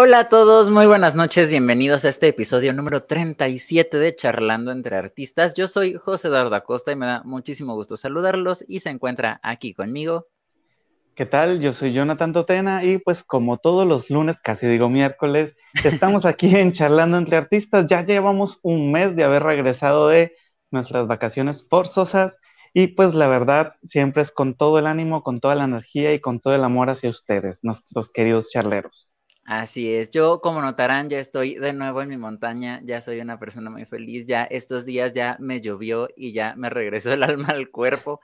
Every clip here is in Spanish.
Hola a todos, muy buenas noches, bienvenidos a este episodio número 37 de Charlando entre Artistas. Yo soy José Eduardo Acosta y me da muchísimo gusto saludarlos y se encuentra aquí conmigo. ¿Qué tal? Yo soy Jonathan Totena y pues como todos los lunes, casi digo miércoles, estamos aquí en Charlando entre Artistas. Ya llevamos un mes de haber regresado de nuestras vacaciones forzosas y pues la verdad siempre es con todo el ánimo, con toda la energía y con todo el amor hacia ustedes, nuestros queridos charleros. Así es, yo como notarán ya estoy de nuevo en mi montaña, ya soy una persona muy feliz, ya estos días ya me llovió y ya me regresó el alma al cuerpo.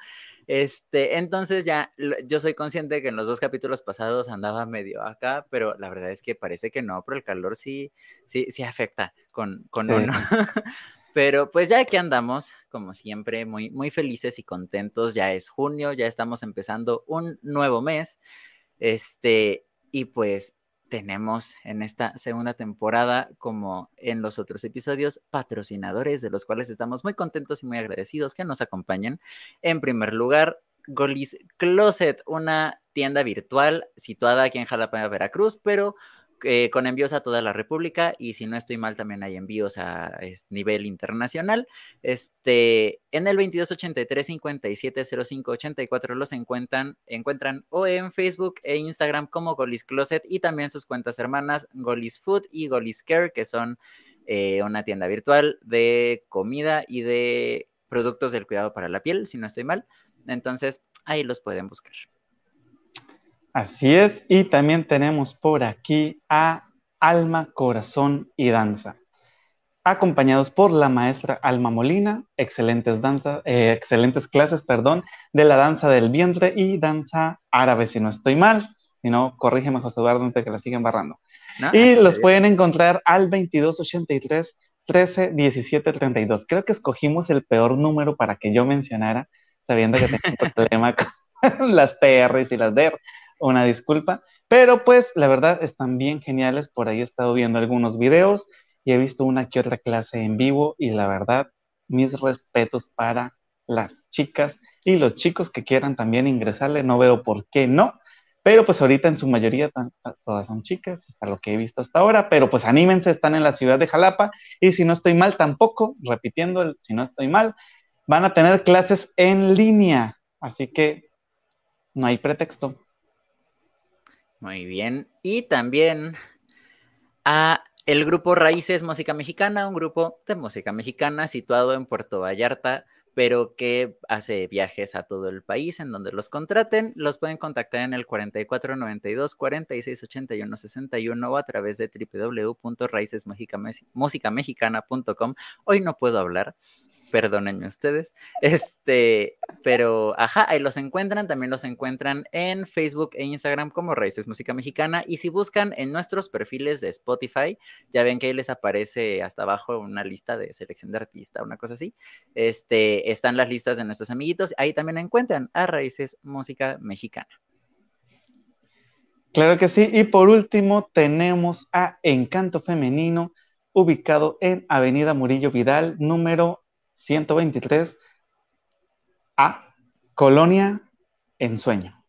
Este, entonces ya yo soy consciente que en los dos capítulos pasados andaba medio acá, pero la verdad es que parece que no, pero el calor sí, sí, sí afecta con, con uno. Pero pues ya que andamos, como siempre, muy, muy felices y contentos, ya es junio, ya estamos empezando un nuevo mes. Este, y pues tenemos en esta segunda temporada, como en los otros episodios, patrocinadores de los cuales estamos muy contentos y muy agradecidos que nos acompañen. En primer lugar, Golis Closet, una tienda virtual situada aquí en Jalapa, Veracruz, pero eh, con envíos a toda la República y si no estoy mal también hay envíos a nivel internacional. Este, en el 2283 570584 los encuentran, encuentran o en Facebook e Instagram como Golis Closet y también sus cuentas hermanas Golis Food y Golis Care que son eh, una tienda virtual de comida y de productos del cuidado para la piel, si no estoy mal. Entonces, ahí los pueden buscar. Así es, y también tenemos por aquí a Alma, Corazón y Danza, acompañados por la maestra Alma Molina, excelentes, danza, eh, excelentes clases perdón, de la danza del vientre y danza árabe, si no estoy mal, si no, corrígeme José Eduardo antes que la siguen barrando. y los pueden encontrar al 2283 13 17 32. Creo que escogimos el peor número para que yo mencionara, sabiendo que tengo un problema con las TRs y las DR una disculpa, pero pues la verdad están bien geniales, por ahí he estado viendo algunos videos y he visto una que otra clase en vivo y la verdad, mis respetos para las chicas y los chicos que quieran también ingresarle, no veo por qué no, pero pues ahorita en su mayoría todas son chicas, hasta lo que he visto hasta ahora, pero pues anímense, están en la ciudad de Jalapa y si no estoy mal tampoco, repitiendo, si no estoy mal, van a tener clases en línea, así que no hay pretexto. Muy bien. Y también a el grupo Raíces Música Mexicana, un grupo de música mexicana situado en Puerto Vallarta, pero que hace viajes a todo el país en donde los contraten. Los pueden contactar en el 4492 4681 61 o a través de www.raicesmusicamexicana.com. Hoy no puedo hablar perdónenme ustedes. Este, pero ajá, ahí los encuentran, también los encuentran en Facebook e Instagram como Raíces Música Mexicana. Y si buscan en nuestros perfiles de Spotify, ya ven que ahí les aparece hasta abajo una lista de selección de artista, una cosa así. Este, están las listas de nuestros amiguitos. Ahí también encuentran a Raíces Música Mexicana. Claro que sí. Y por último, tenemos a Encanto Femenino, ubicado en Avenida Murillo Vidal, número 123 a Colonia en Sueño.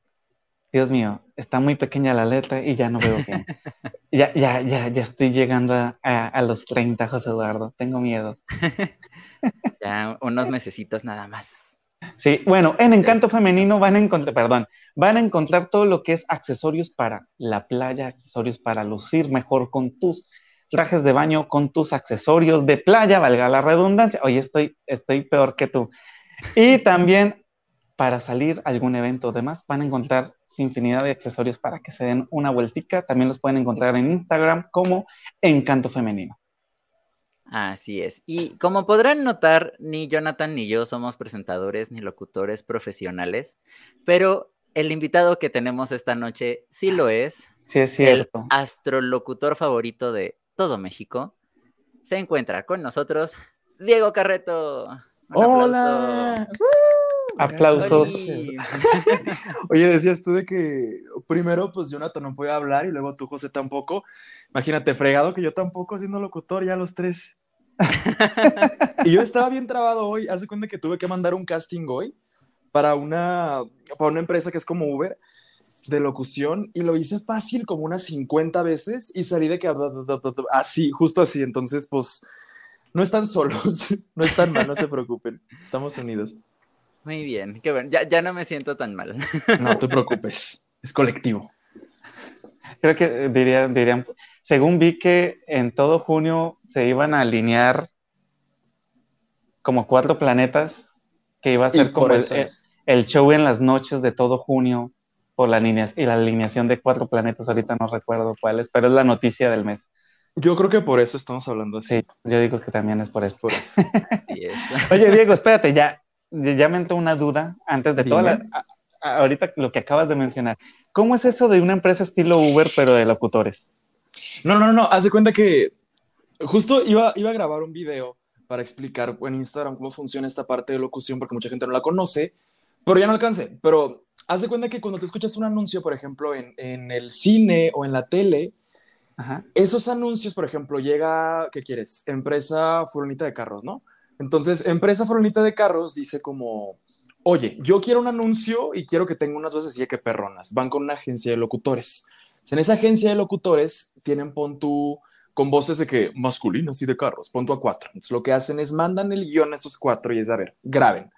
Dios mío, está muy pequeña la letra y ya no veo bien. ya, ya, ya, ya estoy llegando a, los 30, José Eduardo. Tengo miedo. ya unos mesecitos nada más. Sí, bueno, en Encanto Femenino van a encontrar, perdón, van a encontrar todo lo que es accesorios para la playa, accesorios para lucir mejor con tus trajes de baño con tus accesorios de playa, valga la redundancia. Oye, estoy, estoy peor que tú. Y también para salir a algún evento o demás, van a encontrar infinidad de accesorios para que se den una vueltica. También los pueden encontrar en Instagram como Encanto Femenino. Así es. Y como podrán notar, ni Jonathan ni yo somos presentadores ni locutores profesionales, pero el invitado que tenemos esta noche sí lo es. Sí, es cierto. El astrolocutor favorito de todo México, se encuentra con nosotros Diego Carreto. ¡Hola! Aplausos. Oye, decías tú de que primero, pues Jonathan no puede hablar y luego tú, José, tampoco. Imagínate, fregado que yo tampoco siendo locutor, ya los tres. y yo estaba bien trabado hoy. Hace cuenta que tuve que mandar un casting hoy para una, para una empresa que es como Uber de locución y lo hice fácil como unas 50 veces y salí de que así, justo así. Entonces, pues no están solos, no están mal, no se preocupen. Estamos unidos. Muy bien, qué bueno. Ya, ya no me siento tan mal. No te preocupes, es colectivo. Creo que dirían, dirían, según vi que en todo junio se iban a alinear como cuatro planetas, que iba a ser como el, el, show en las noches de todo junio por la y la alineación de cuatro planetas, ahorita no recuerdo cuáles, pero es la noticia del mes. Yo creo que por eso estamos hablando así. Sí, yo digo que también es por eso. por eso. Oye, Diego, espérate, ya, ya me entró una duda antes de todo. ahorita lo que acabas de mencionar. ¿Cómo es eso de una empresa estilo Uber, pero de locutores? No, no, no, haz de cuenta que justo iba, iba a grabar un video para explicar en Instagram cómo funciona esta parte de locución, porque mucha gente no la conoce, pero ya no alcancé. Pero haz de cuenta que cuando te escuchas un anuncio, por ejemplo, en, en el cine o en la tele, esos anuncios, por ejemplo, llega, ¿qué quieres? Empresa furonita de carros, ¿no? Entonces, empresa furonita de carros dice como, oye, yo quiero un anuncio y quiero que tenga unas voces de que perronas. Van con una agencia de locutores. En esa agencia de locutores tienen, pon tú, con voces de que masculinas y de carros, pon tú a cuatro. Entonces, lo que hacen es mandan el guion a esos cuatro y es, a ver, graben.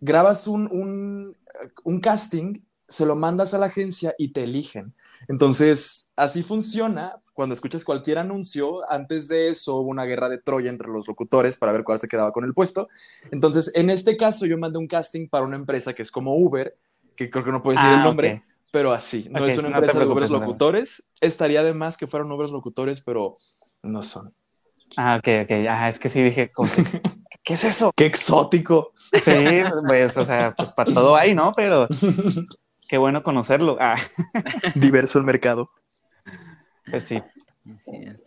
Grabas un, un, un casting se lo mandas a la agencia y te eligen. Entonces, así funciona cuando escuchas cualquier anuncio. Antes de eso hubo una guerra de Troya entre los locutores para ver cuál se quedaba con el puesto. Entonces, en este caso, yo mandé un casting para una empresa que es como Uber, que creo que no puedo decir el ah, nombre, pero así. No es una empresa de Uber locutores. Estaría de más que fueran Uber locutores, pero no son. Ah, ok, ok. Ah, es que sí dije, ¿qué es eso? ¡Qué exótico! Sí, pues, o sea, pues para todo hay, ¿no? Pero Qué bueno conocerlo. Ah. Diverso el mercado. Pues sí.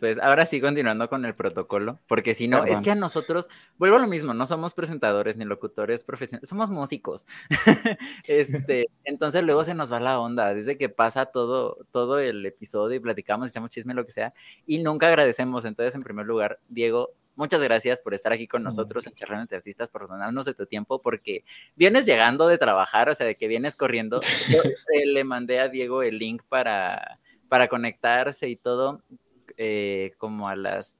Pues ahora sí, continuando con el protocolo, porque si no, es que a nosotros, vuelvo a lo mismo, no somos presentadores ni locutores profesionales, somos músicos. este, entonces luego se nos va la onda, desde que pasa todo, todo el episodio y platicamos, echamos chisme, lo que sea, y nunca agradecemos. Entonces, en primer lugar, Diego, muchas gracias por estar aquí con nosotros en Charlando entre Artistas, por donarnos de tu tiempo, porque vienes llegando de trabajar, o sea, de que vienes corriendo. Yo eh, le mandé a Diego el link para, para conectarse y todo, eh, como a las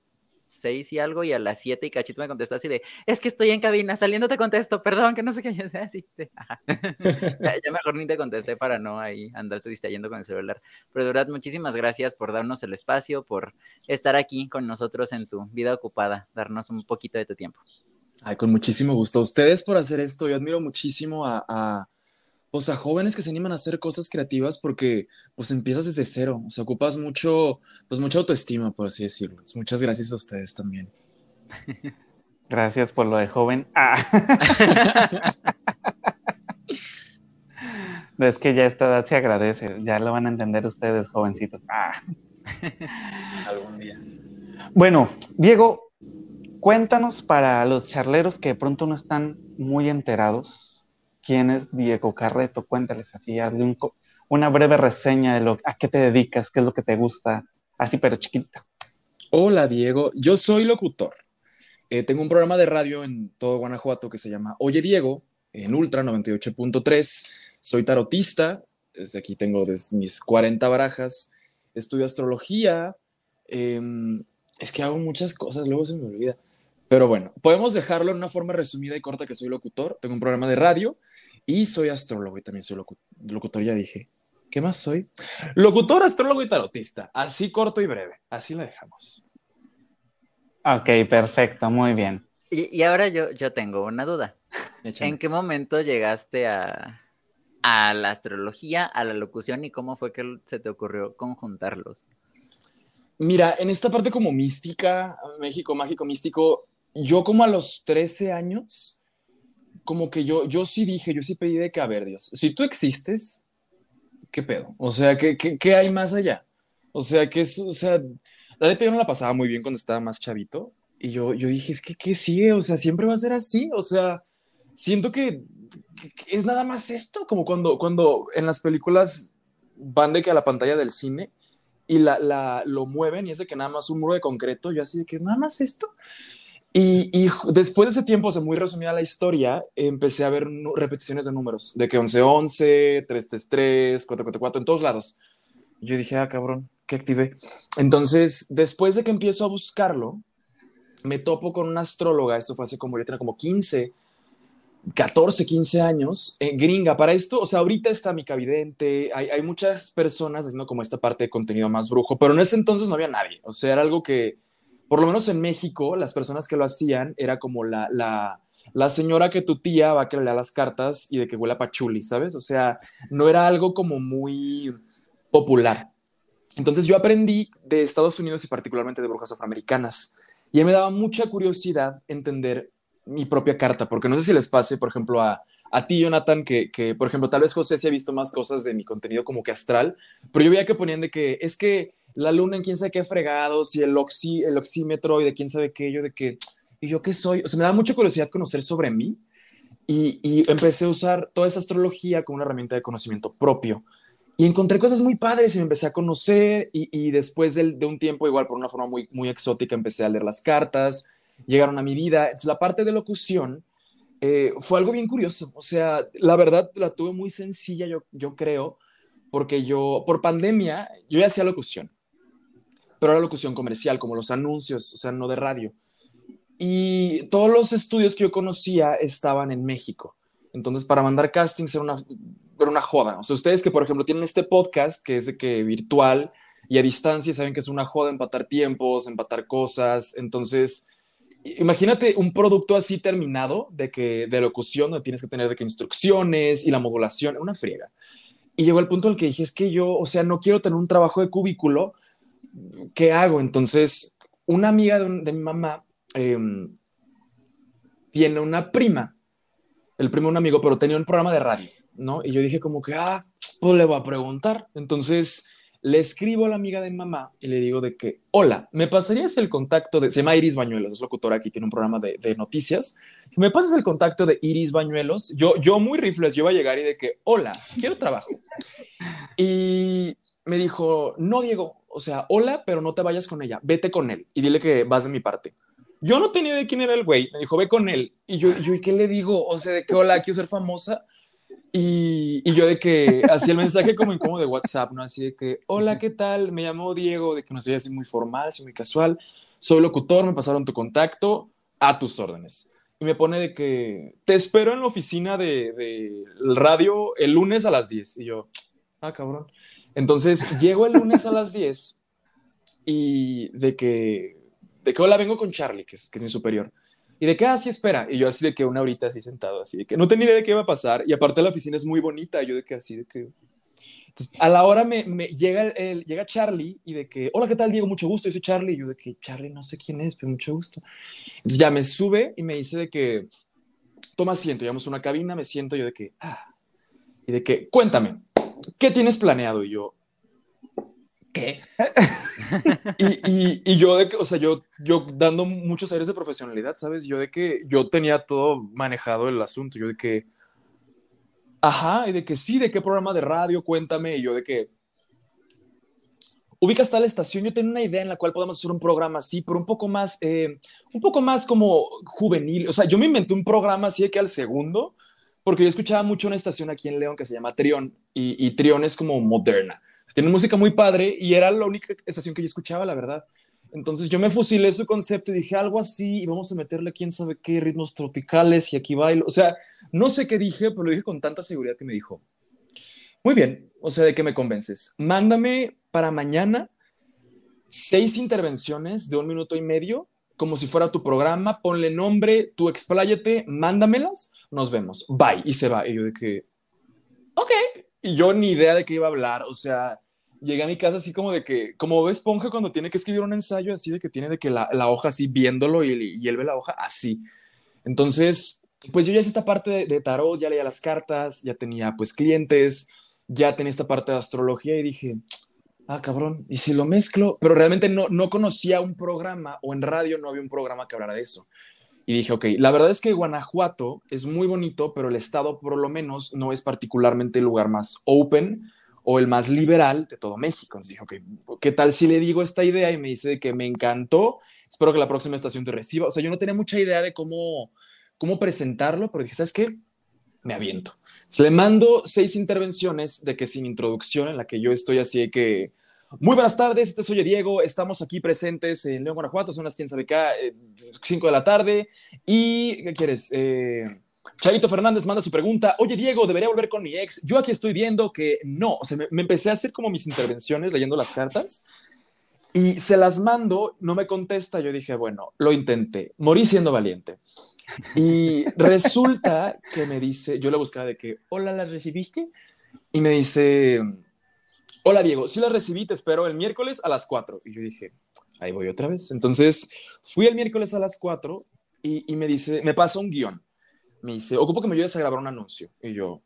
seis y algo y a las siete y cachito me contestó así de, es que estoy en cabina, saliendo te contesto, perdón, que no sé qué, ya sea así, ya, mejor ni te contesté para no ahí andarte distrayendo con el celular. Pero de verdad, muchísimas gracias por darnos el espacio, por estar aquí con nosotros en tu vida ocupada, darnos un poquito de tu tiempo. Ay, con muchísimo gusto. Ustedes por hacer esto, yo admiro muchísimo a pues a jóvenes que se animan a hacer cosas creativas porque pues empiezas desde cero, o sea, ocupas mucho, pues mucha autoestima, por así decirlo. Muchas gracias a ustedes también. Gracias por lo de joven. Ah. es que ya esta edad se agradece, ya lo van a entender ustedes, jovencitos. Ah. Algún día. Bueno, Diego, cuéntanos para los charleros que de pronto no están muy enterados quién es Diego Carreto, cuéntales así, hazle una breve reseña de lo, a qué te dedicas, qué es lo que te gusta, así pero chiquita. Hola Diego, yo soy locutor. Eh, tengo un programa de radio en todo Guanajuato que se llama Oye Diego, en Ultra 98.3. Soy tarotista, desde aquí tengo mis 40 barajas, estudio astrología, em, es que hago muchas cosas, luego se me olvida. Pero bueno, podemos dejarlo en una forma resumida y corta que soy locutor, tengo un programa de radio y soy astrólogo y también soy locutor, ya dije. ¿Qué más soy? Locutor, astrólogo y tarotista. Así corto y breve. Así la dejamos. Ok, perfecto, muy bien. Y, ahora yo, yo tengo una duda. ¿En qué momento llegaste a, a la astrología, a la locución y cómo fue que se te ocurrió conjuntarlos? Mira, en esta parte como mística, México mágico místico, yo como a los 13 años, como que yo, yo sí dije, yo sí pedí de que, a ver, Dios, si tú existes, ¿qué pedo? O sea, ¿qué, qué, hay más allá? O sea, que es, o sea, la neta yo no la pasaba muy bien cuando estaba más chavito. Y yo, yo dije, es que, ¿qué sigue? O sea, siempre va a ser así. O sea, siento que, es nada más esto, como cuando, cuando en las películas van de que a la pantalla del cine y la, la, lo mueven y es de que nada más un muro de concreto, yo así de que es nada más esto. Y, después de ese tiempo, o sea, muy resumida la historia, empecé a ver repeticiones de números, de que 11-11, 3-3-3, 4-4-4, en todos lados. yo dije, ah, cabrón, ¿qué activé? Entonces, después de que empiezo a buscarlo, me topo con una astróloga, eso fue hace como, yo tenía como 15, 14, 15 años, en gringa. Para esto, o sea, ahorita está mi cavidente, hay, hay muchas personas haciendo como esta parte de contenido más brujo, pero en ese entonces no había nadie. O sea, era algo que, por lo menos en México, las personas que lo hacían era como la, la, la señora que tu tía va a que le lea las cartas y de que huele a pachuli, ¿sabes? O sea, no era algo como muy popular. Entonces yo aprendí de Estados Unidos y particularmente de brujas afroamericanas. Y me daba mucha curiosidad entender mi propia carta, porque no sé si les pase, por ejemplo, a, a ti, Jonathan, que, que, por ejemplo, tal vez José se ha visto más cosas de mi contenido como que astral, pero yo veía que ponían de que es que la luna en quién sabe qué fregados y el, oxí, el oxímetro y de quién sabe qué, yo de qué, y yo qué soy, o sea, me da mucha curiosidad conocer sobre mí y, y empecé a usar toda esa astrología como una herramienta de conocimiento propio. Y encontré cosas muy padres y me empecé a conocer y, y después de, de, un tiempo, igual por una forma muy, muy exótica, empecé a leer las cartas, llegaron a mi vida. Entonces, la parte de locución eh, fue algo bien curioso. O sea, la verdad la tuve muy sencilla, yo, yo creo, porque yo, por pandemia, yo ya hacía locución, pero era locución comercial, como los anuncios, o sea, no de radio. Y todos los estudios que yo conocía estaban en México. Entonces, para mandar castings era una, era una joda. O sea, ustedes que, por ejemplo, tienen este podcast que es de que virtual y a distancia saben que es una joda empatar tiempos, empatar cosas. Entonces, imagínate un producto así terminado de que de locución donde tienes que tener de que instrucciones y la modulación, una friega. Y llegó el punto en el que dije, es que yo, o sea, no quiero tener un trabajo de cubículo, ¿qué hago? Entonces, una amiga de, mi mamá eh, tiene una prima, el primo un amigo, pero tenía un programa de radio. ¿no? Y yo dije como que, ah, pues le voy a preguntar. Entonces le escribo a la amiga de mamá y le digo de que, hola, ¿me pasarías el contacto de, se llama Iris Bañuelos, es locutora aquí, tiene un programa de, noticias. ¿Me pasas el contacto de Iris Bañuelos? Yo, yo muy rifles, yo iba a llegar y de que, hola, quiero trabajo. Y me dijo, no, Diego, o sea, hola, pero no te vayas con ella, vete con él y dile que vas de mi parte. Yo no tenía de quién era el güey, me dijo, ve con él. Y yo, yo ¿y qué le digo? O sea, de que, hola, quiero ser famosa. Y, y, yo de que hacía el mensaje como incómodo de WhatsApp, ¿no? Así de que, hola, ¿qué tal? Me llamo Diego, de que no soy así muy formal, así muy casual. Soy locutor, me pasaron tu contacto, a tus órdenes. Y me pone de que, te espero en la oficina de, de radio el lunes a las 10. Y yo, ah, cabrón. Entonces, llego el lunes a las 10 y de que, de que, hola, vengo con Charlie, que es, que es mi superior. Y de así ah, espera. Y yo así de que una horita así sentado, así de que no tenía idea de qué iba a pasar. Y aparte la oficina es muy bonita. Yo de que así de que... Entonces, a la hora me, llega, llega Charlie y de que, hola, ¿qué tal, Diego? Mucho gusto. Yo soy Charlie. Y yo de que, Charlie, no sé quién es, pero mucho gusto. Entonces ya me sube y me dice de que, toma asiento. Llevamos una cabina, me siento yo de que, ah. Y de que, cuéntame, ¿qué tienes planeado? Y yo, ¿qué? y, y, yo de que, o sea, yo, yo dando muchos aires de profesionalidad, ¿sabes? Yo de que yo tenía todo manejado el asunto, yo de que, ajá, y de que sí, de qué programa de radio, cuéntame, y yo de que, ubicas tal estación, yo tenía una idea en la cual podemos hacer un programa así, pero un poco más, eh, un poco más como juvenil, o sea, yo me inventé un programa así de que al segundo, porque yo escuchaba mucho una estación aquí en León que se llama Trión, y, y Trión es como moderna. Tiene música muy padre y era la única estación que yo escuchaba, la verdad. Entonces yo me fusilé su concepto y dije algo así y vamos a meterle quién sabe qué ritmos tropicales y aquí bailo. O sea, no sé qué dije, pero lo dije con tanta seguridad que me dijo, muy bien, o sea, ¿de qué me convences? Mándame para mañana seis intervenciones de un minuto y medio, como si fuera tu programa, ponle nombre, tú expláyate, mándamelas, nos vemos, bye, y se va. Y yo de que, ok, y yo ni idea de qué iba a hablar, o sea, llegué a mi casa así como de que, como ve Esponja cuando tiene que escribir un ensayo, así de que tiene de que la, la hoja así viéndolo y, y, él ve la hoja así. Entonces, pues yo ya hice esta parte de, tarot, ya leía las cartas, ya tenía pues clientes, ya tenía esta parte de astrología y dije, ah, cabrón, ¿y si lo mezclo? Pero realmente no, no conocía un programa o en radio no había un programa que hablara de eso. Y dije, ok, la verdad es que Guanajuato es muy bonito, pero el estado por lo menos no es particularmente el lugar más open o el más liberal de todo México. Entonces dije, ok, ¿qué tal si le digo esta idea? Y me dice que me encantó, espero que la próxima estación te reciba. O sea, yo no tenía mucha idea de cómo, cómo presentarlo, pero dije, ¿sabes qué? Me aviento. Se le mando seis intervenciones de que sin introducción, en la que yo estoy así de que, muy buenas tardes, este soy Diego, estamos aquí presentes en León, Guanajuato, son las quién sabe qué, 5 de la tarde, y, ¿qué quieres? Eh, Charito Fernández manda su pregunta, oye Diego, ¿debería volver con mi ex? Yo aquí estoy viendo que no, o sea, me, me empecé a hacer como mis intervenciones leyendo las cartas, y se las mando, no me contesta, yo dije, bueno, lo intenté, morí siendo valiente. Y resulta que me dice, yo le buscaba de que, hola, ¿la recibiste? Y me dice, hola Diego, sí la recibí, te espero el miércoles a las 4. Y yo dije, ahí voy otra vez. Entonces fui el miércoles a las 4 y, me dice, me pasa un guion. Me dice, ocupo que me ayudes a grabar un anuncio. Y yo,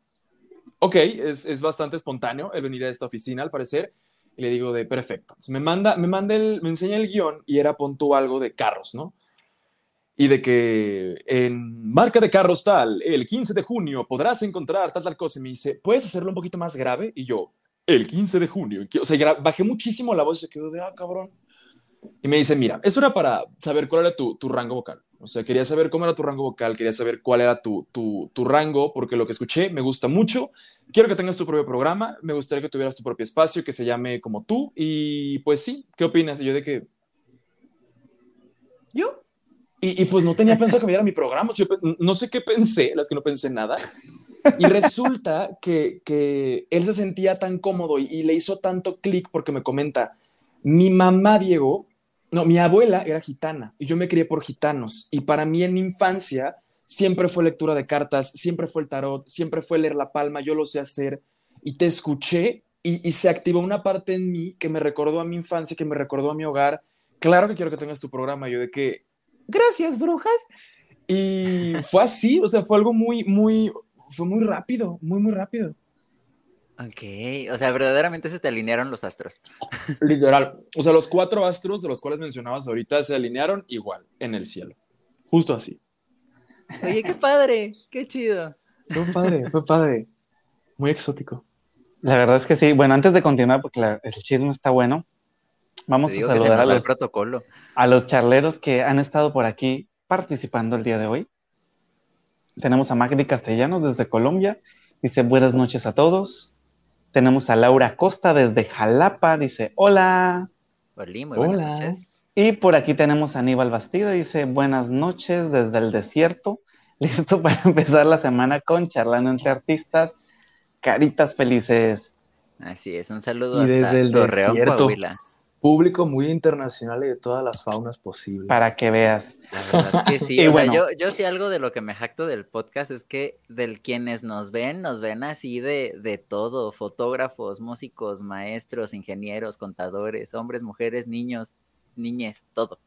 ok, es, es bastante espontáneo el venir a esta oficina al parecer. Y le digo de perfecto. me manda, me manda el, me enseña el guion y era pon algo de carros, ¿no? Y de que en marca de carros tal, el 15 de junio podrás encontrar tal, tal cosa. Y me dice, ¿puedes hacerlo un poquito más grave? Y yo, el 15 de junio. O sea, bajé muchísimo la voz y se quedó de, ah, cabrón. Y me dice, mira, eso era para saber cuál era tu, tu rango vocal. O sea, quería saber cómo era tu rango vocal, quería saber cuál era tu, tu, tu, rango, porque lo que escuché me gusta mucho. Quiero que tengas tu propio programa, me gustaría que tuvieras tu propio espacio, que se llame como tú. Y pues sí, ¿qué opinas? Y yo de que... ¿Yo? Y, y pues no tenía pensado que me diera mi programa. Yo, no sé qué pensé, las que no pensé nada. Y resulta que, que él se sentía tan cómodo y, y le hizo tanto clic porque me comenta, mi mamá, Diego, no, mi abuela era gitana y yo me crié por gitanos. Y para mí en mi infancia siempre fue lectura de cartas, siempre fue el tarot, siempre fue leer la palma, yo lo sé hacer. Y te escuché y, se activó una parte en mí que me recordó a mi infancia, que me recordó a mi hogar. Claro que quiero que tengas tu programa. Yo de que, gracias, brujas. Y fue así, o sea, fue algo muy, muy, fue muy rápido, muy, muy rápido. Ok, o sea, verdaderamente se te alinearon los astros. Literal. O sea, los cuatro astros de los cuales mencionabas ahorita se alinearon igual en el cielo. Justo así. Oye, qué padre, qué chido. Fue padre, fue padre. Muy exótico. La verdad es que sí. Bueno, antes de continuar, porque el chisme está bueno, vamos a saludar a los, protocolo. a los charleros que han estado por aquí participando el día de hoy. Tenemos a Magdi Castellanos desde Colombia. Dice buenas noches a todos. Tenemos a Laura Costa desde Jalapa, dice hola. Hola, muy buenas noches. Y por aquí tenemos a Aníbal Bastida, dice buenas noches desde el desierto. Listo para empezar la semana con Charlando entre Artistas. Caritas felices. Así es, un saludo y desde el desierto público muy internacional y de todas las faunas posibles. Para que veas. sí, bueno. yo, yo sí algo de lo que me jacto del podcast es que del quienes nos ven, nos ven así de, de todo, fotógrafos, músicos, maestros, ingenieros, contadores, hombres, mujeres, niños, niñes, todo.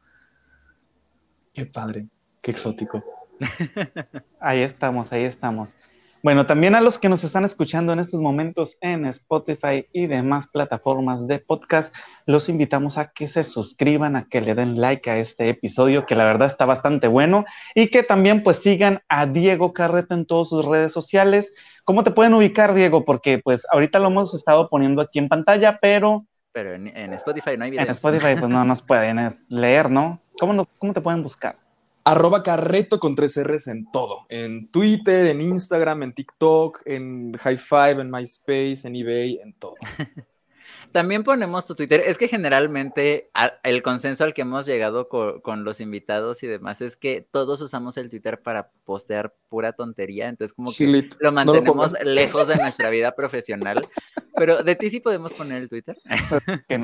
Qué padre, qué exótico. ahí estamos, ahí estamos. Bueno, también a los que nos están escuchando en estos momentos en Spotify y demás plataformas de podcast, los invitamos a que se suscriban, a que le den like a este episodio, que la verdad está bastante bueno, y que también pues sigan a Diego Carreto en todas sus redes sociales. ¿Cómo te pueden ubicar, Diego? Porque pues ahorita lo hemos estado poniendo aquí en pantalla, pero... Pero en, Spotify no hay video. En Spotify pues no nos pueden leer, ¿no? ¿Cómo, cómo te pueden buscar? Arroba carreto con tres R's en todo. En Twitter, en Instagram, en TikTok, en High Five, en MySpace, en eBay, en todo. También ponemos tu Twitter. Es que generalmente el consenso al que hemos llegado con, los invitados y demás es que todos usamos el Twitter para postear pura tontería. Entonces, como que lo mantenemos lejos de nuestra vida profesional. Pero de ti sí podemos poner el Twitter.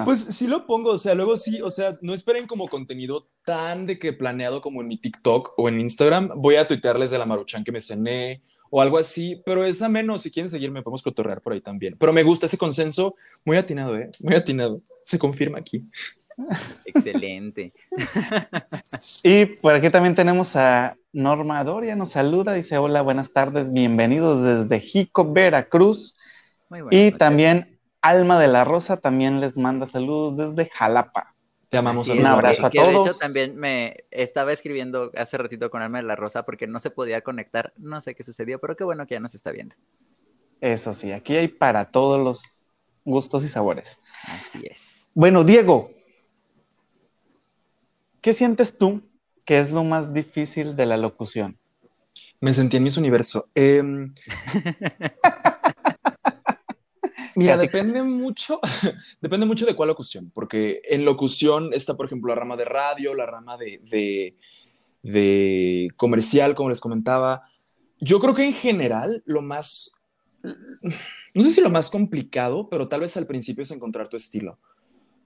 Pues sí lo pongo, o sea, luego sí, o sea, no esperen como contenido tan de que planeado como en mi TikTok o en Instagram. Voy a tuitearles de la maruchan que me cené o algo así, pero es menos, Si quieren seguirme, podemos cotorrear por ahí también. Pero me gusta ese consenso, muy atinado, ¿eh? Muy atinado. Se confirma aquí. Excelente. y por aquí también tenemos a Norma Doria, nos saluda, dice hola, buenas tardes, bienvenidos desde Jico, Veracruz. y también Alma de la Rosa también les manda saludos desde Jalapa. Te amamos. un abrazo a todos. De hecho, también me estaba escribiendo hace ratito con Alma de la Rosa porque no se podía conectar. No sé qué sucedió, pero qué bueno que ya nos está viendo. Eso sí, aquí hay para todos los gustos y sabores. Así es. Bueno, Diego. ¿qué sientes tú que es lo más difícil de la locución? Me sentí en mis universo. Em, mira, depende mucho, depende mucho de cuál locución, porque en locución está, por ejemplo, la rama de radio, la rama de, de comercial, como les comentaba. Yo creo que en general lo más, no sé si lo más complicado, pero tal vez al principio es encontrar tu estilo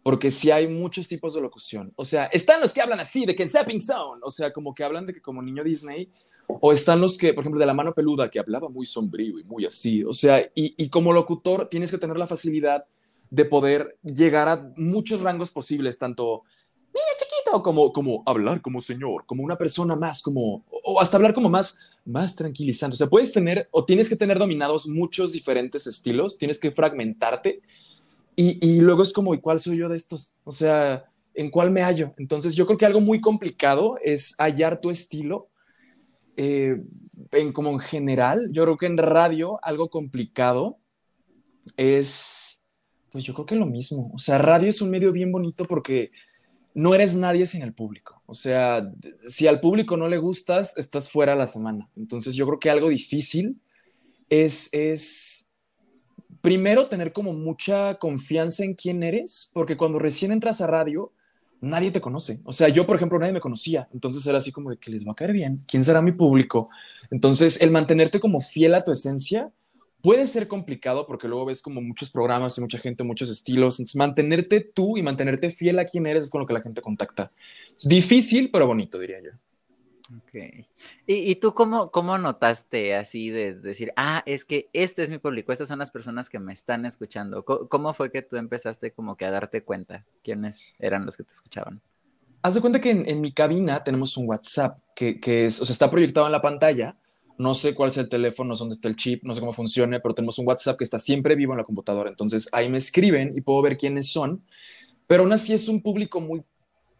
porque sí hay muchos tipos de locución. O sea, están los que hablan así, de que en Zapping Zone, o sea, como que hablan de que como niño Disney, o están los que, por ejemplo, de la mano peluda, que hablaba muy sombrío y muy así. O sea, y, y como locutor tienes que tener la facilidad de poder llegar a muchos rangos posibles, tanto niño chiquito como, como hablar como señor, como una persona más, como, o hasta hablar como más, más tranquilizante. O sea, puedes tener o tienes que tener dominados muchos diferentes estilos, tienes que fragmentarte y, luego es como, ¿y cuál soy yo de estos? O sea, ¿en cuál me hallo? Entonces yo creo que algo muy complicado es hallar tu estilo. Eh, en, como en general, yo creo que en radio algo complicado es, pues yo creo que lo mismo. O sea, radio es un medio bien bonito porque no eres nadie sin el público. O sea, si al público no le gustas, estás fuera la semana. Entonces yo creo que algo difícil es, es primero tener como mucha confianza en quién eres, porque cuando recién entras a radio, nadie te conoce. O sea, yo, por ejemplo, nadie me conocía. Entonces era así como de que les va a caer bien. ¿Quién será mi público? Entonces, el mantenerte como fiel a tu esencia puede ser complicado porque luego ves como muchos programas y mucha gente, muchos estilos. Entonces, mantenerte tú y mantenerte fiel a quién eres es con lo que la gente contacta. Es difícil, pero bonito, diría yo. Ok. ¿Y, tú cómo, cómo notaste así de, decir, ah, es que este es mi público, estas son las personas que me están escuchando? ¿Cómo, fue que tú empezaste como que a darte cuenta quiénes eran los que te escuchaban? Haz de cuenta que en, mi cabina tenemos un WhatsApp que, que es, o sea, está proyectado en la pantalla. No sé cuál es el teléfono, dónde está el chip, no sé cómo funcione, pero tenemos un WhatsApp que está siempre vivo en la computadora. Entonces ahí me escriben y puedo ver quiénes son, pero aún así es un público muy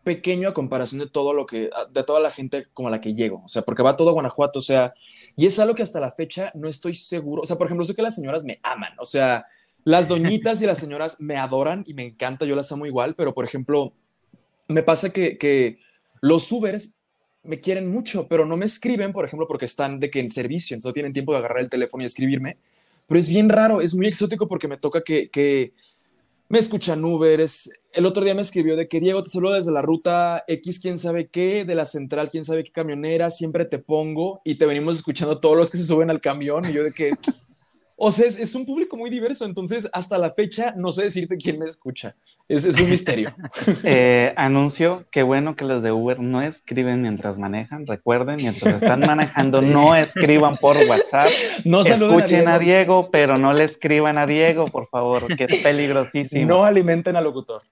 pequeño a comparación de todo lo que, de toda la gente como a la que llego, o sea, porque va todo a Guanajuato, o sea, y es algo que hasta la fecha no estoy seguro, o sea, por ejemplo, sé que las señoras me aman, o sea, las doñitas y las señoras me adoran y me encanta, yo las amo igual, pero por ejemplo, me pasa que, que los Ubers me quieren mucho, pero no me escriben, por ejemplo, porque están de que en servicio, entonces no tienen tiempo de agarrar el teléfono y escribirme, pero es bien raro, es muy exótico porque me toca que, que me escuchan Uber. el otro día me escribió de que Diego te saludo desde la ruta X, quién sabe qué, de la central, quién sabe qué camionera, siempre te pongo y te venimos escuchando todos los que se suben al camión. Y yo de que o sea, es, un público muy diverso, entonces hasta la fecha no sé decirte quién me escucha. Es, es un misterio. Eh, anuncio, qué bueno que los de Uber no escriben mientras manejan. Recuerden, mientras están manejando, no escriban por WhatsApp. No Escuchen a Diego. pero no le escriban a Diego, por favor, que es peligrosísimo. No alimenten al locutor.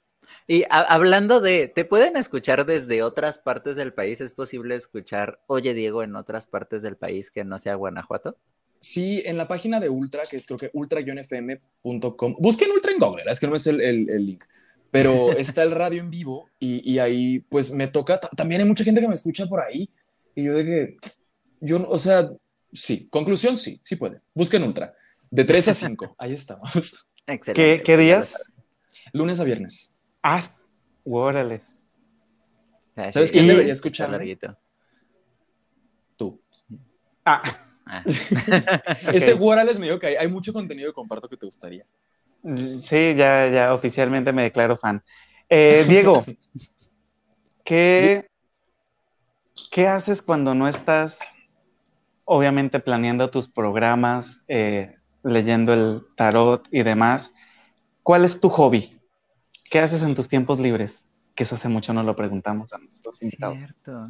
Y hablando de, ¿te pueden escuchar desde otras partes del país? ¿Es posible escuchar Oye Diego en otras partes del país que no sea Guanajuato? Sí, en la página de Ultra, que es creo que ultra-fm.com, busquen Ultra en Google, es que no es el, el, link, pero está el radio en vivo y, y ahí pues me toca, también hay mucha gente que me escucha por ahí y yo de que, yo, o sea, sí, conclusión, sí, sí puede, busquen Ultra, de 3 a 5, ahí estamos. Excelente. ¿Qué, días? Lunes a viernes. Ah, órale. ¿Sabes quién debería escuchar? Tú. Ah. Ah. Ese Warales me dijo que hay, mucho contenido que comparto que te gustaría. Sí, ya, ya oficialmente me declaro fan. Eh, Diego, ¿qué, ¿qué haces cuando no estás, obviamente, planeando tus programas, eh, leyendo el tarot y demás? ¿Cuál es tu hobby? ¿Qué haces en tus tiempos libres? Que eso hace mucho no lo preguntamos a nuestros invitados.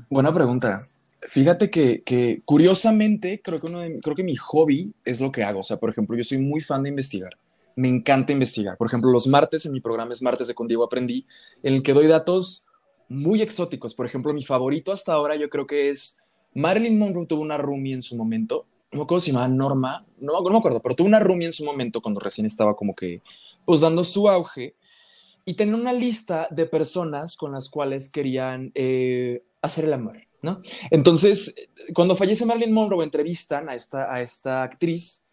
Buena pregunta. Fíjate que, curiosamente creo que, uno creo que mi hobby es lo que hago. O sea, por ejemplo, yo soy muy fan de investigar. Me encanta investigar. Por ejemplo, los martes en mi programa es Martes de Contigo Aprendí, en el que doy datos muy exóticos. Por ejemplo, mi favorito hasta ahora yo creo que es Marilyn Monroe tuvo una roomie en su momento. No me acuerdo si se llamaba Norma, no, no me acuerdo, pero tuvo una roomie en su momento cuando recién estaba como que pues dando su auge y tenía una lista de personas con las cuales querían eh, hacer el amor. Entonces, cuando fallece Marilyn Monroe, entrevistan a esta, a esta actriz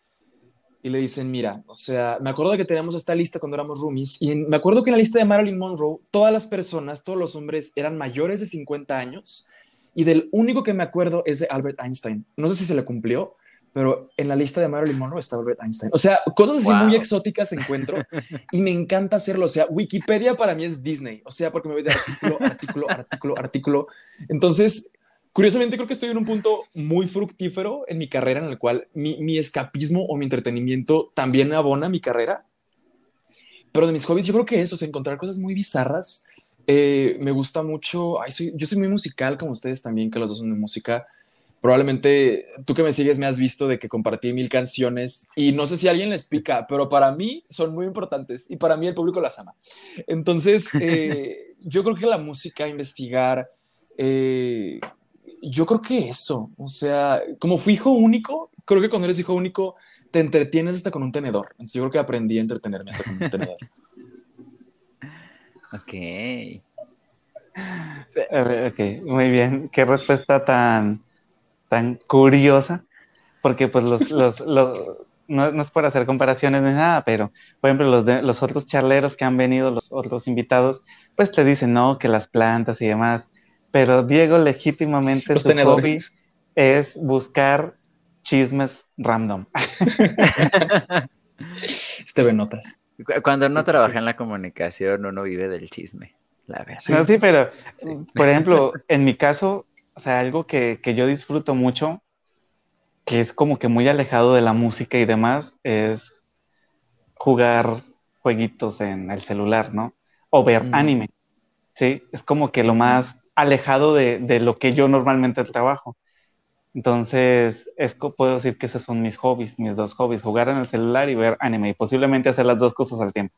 y le dicen, mira, o sea, me acuerdo que teníamos esta lista cuando éramos roomies y me acuerdo que en la lista de Marilyn Monroe, todas las personas, todos los hombres eran mayores de 50 años y del único que me acuerdo es de Albert Einstein. No sé si se le cumplió, pero en la lista de Marilyn Monroe está Albert Einstein. O sea, cosas así muy exóticas encuentro y me encanta hacerlo. O sea, Wikipedia para mí es Disney. O sea, porque me voy de artículo, artículo, artículo, artículo. Entonces, curiosamente creo que estoy en un punto muy fructífero en mi carrera en el cual mi, mi escapismo o mi entretenimiento también abona mi carrera. Pero de mis hobbies yo creo que eso, es encontrar cosas muy bizarras. Eh, me gusta mucho, yo soy muy musical como ustedes también, que los dos son de música probablemente tú que me sigues me has visto de que compartí mil canciones y no sé si alguien les pica, pero para mí son muy importantes y para mí el público las ama. Entonces, eh, yo creo que la música, investigar, eh, yo creo que eso, o sea, como fui hijo único, creo que cuando eres hijo único te entretienes hasta con un tenedor. Entonces, yo creo que aprendí a entretenerme hasta con un tenedor. Ok. Ok, muy bien. Qué respuesta tan tan curiosa, porque pues los, los, no, es por hacer comparaciones ni nada, pero por ejemplo los, de, los otros charleros que han venido, los otros invitados, pues te dicen, no, que las plantas y demás, pero Diego legítimamente su hobby es buscar chismes random. este ve notas. Cuando no trabaja en la comunicación, uno vive del chisme, la verdad. No, sí, pero, por ejemplo, en mi caso, o sea, algo que, yo disfruto mucho, que es como que muy alejado de la música y demás, es jugar jueguitos en el celular, ¿no? O ver mm. anime, ¿sí? Es como que lo más alejado de, lo que yo normalmente trabajo. Entonces, es, puedo decir que esos son mis hobbies, mis dos hobbies, jugar en el celular y ver anime, y posiblemente hacer las dos cosas al tiempo.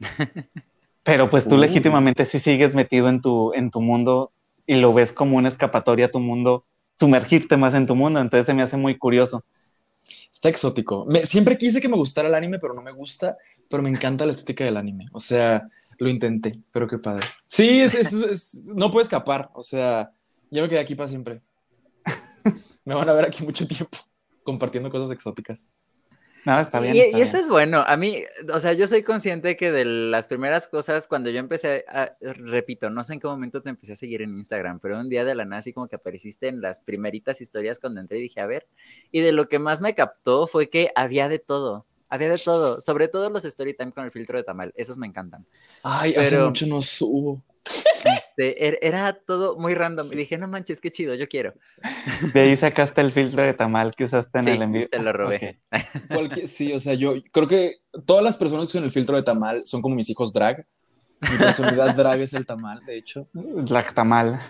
Pero pues tú legítimamente sí sigues metido en tu, en tu mundo y lo ves como una escapatoria a tu mundo, sumergirte más en tu mundo, entonces se me hace muy curioso. Está exótico. siempre quise que me gustara el anime, pero no me gusta, pero me encanta la estética del anime. O sea, lo intenté, pero qué padre. Sí, es, no puedo escapar. O sea, ya me quedé aquí para siempre. me van a ver aquí mucho tiempo compartiendo cosas exóticas. No, está bien. Y, y eso es bueno. A mí, o sea, yo soy consciente que de las primeras cosas, cuando yo empecé, a, repito, no sé en qué momento te empecé a seguir en Instagram, pero un día de la nada, así como que apareciste en las primeritas historias cuando entré y dije, a ver. Y de lo que más me captó fue que había de todo. Había de todo, sobre todo los story time con el filtro de tamal, esos me encantan. Ay, hace mucho no subo. Este, er, era todo muy random. Y dije, no manches, qué chido, yo quiero. De ahí sacaste el filtro de tamal que usaste en el envío. Se lo robé. sí, o sea, yo creo que todas las personas que usan el filtro de tamal son como mis hijos drag. Mi personalidad drag es el tamal, de hecho. Drag tamal.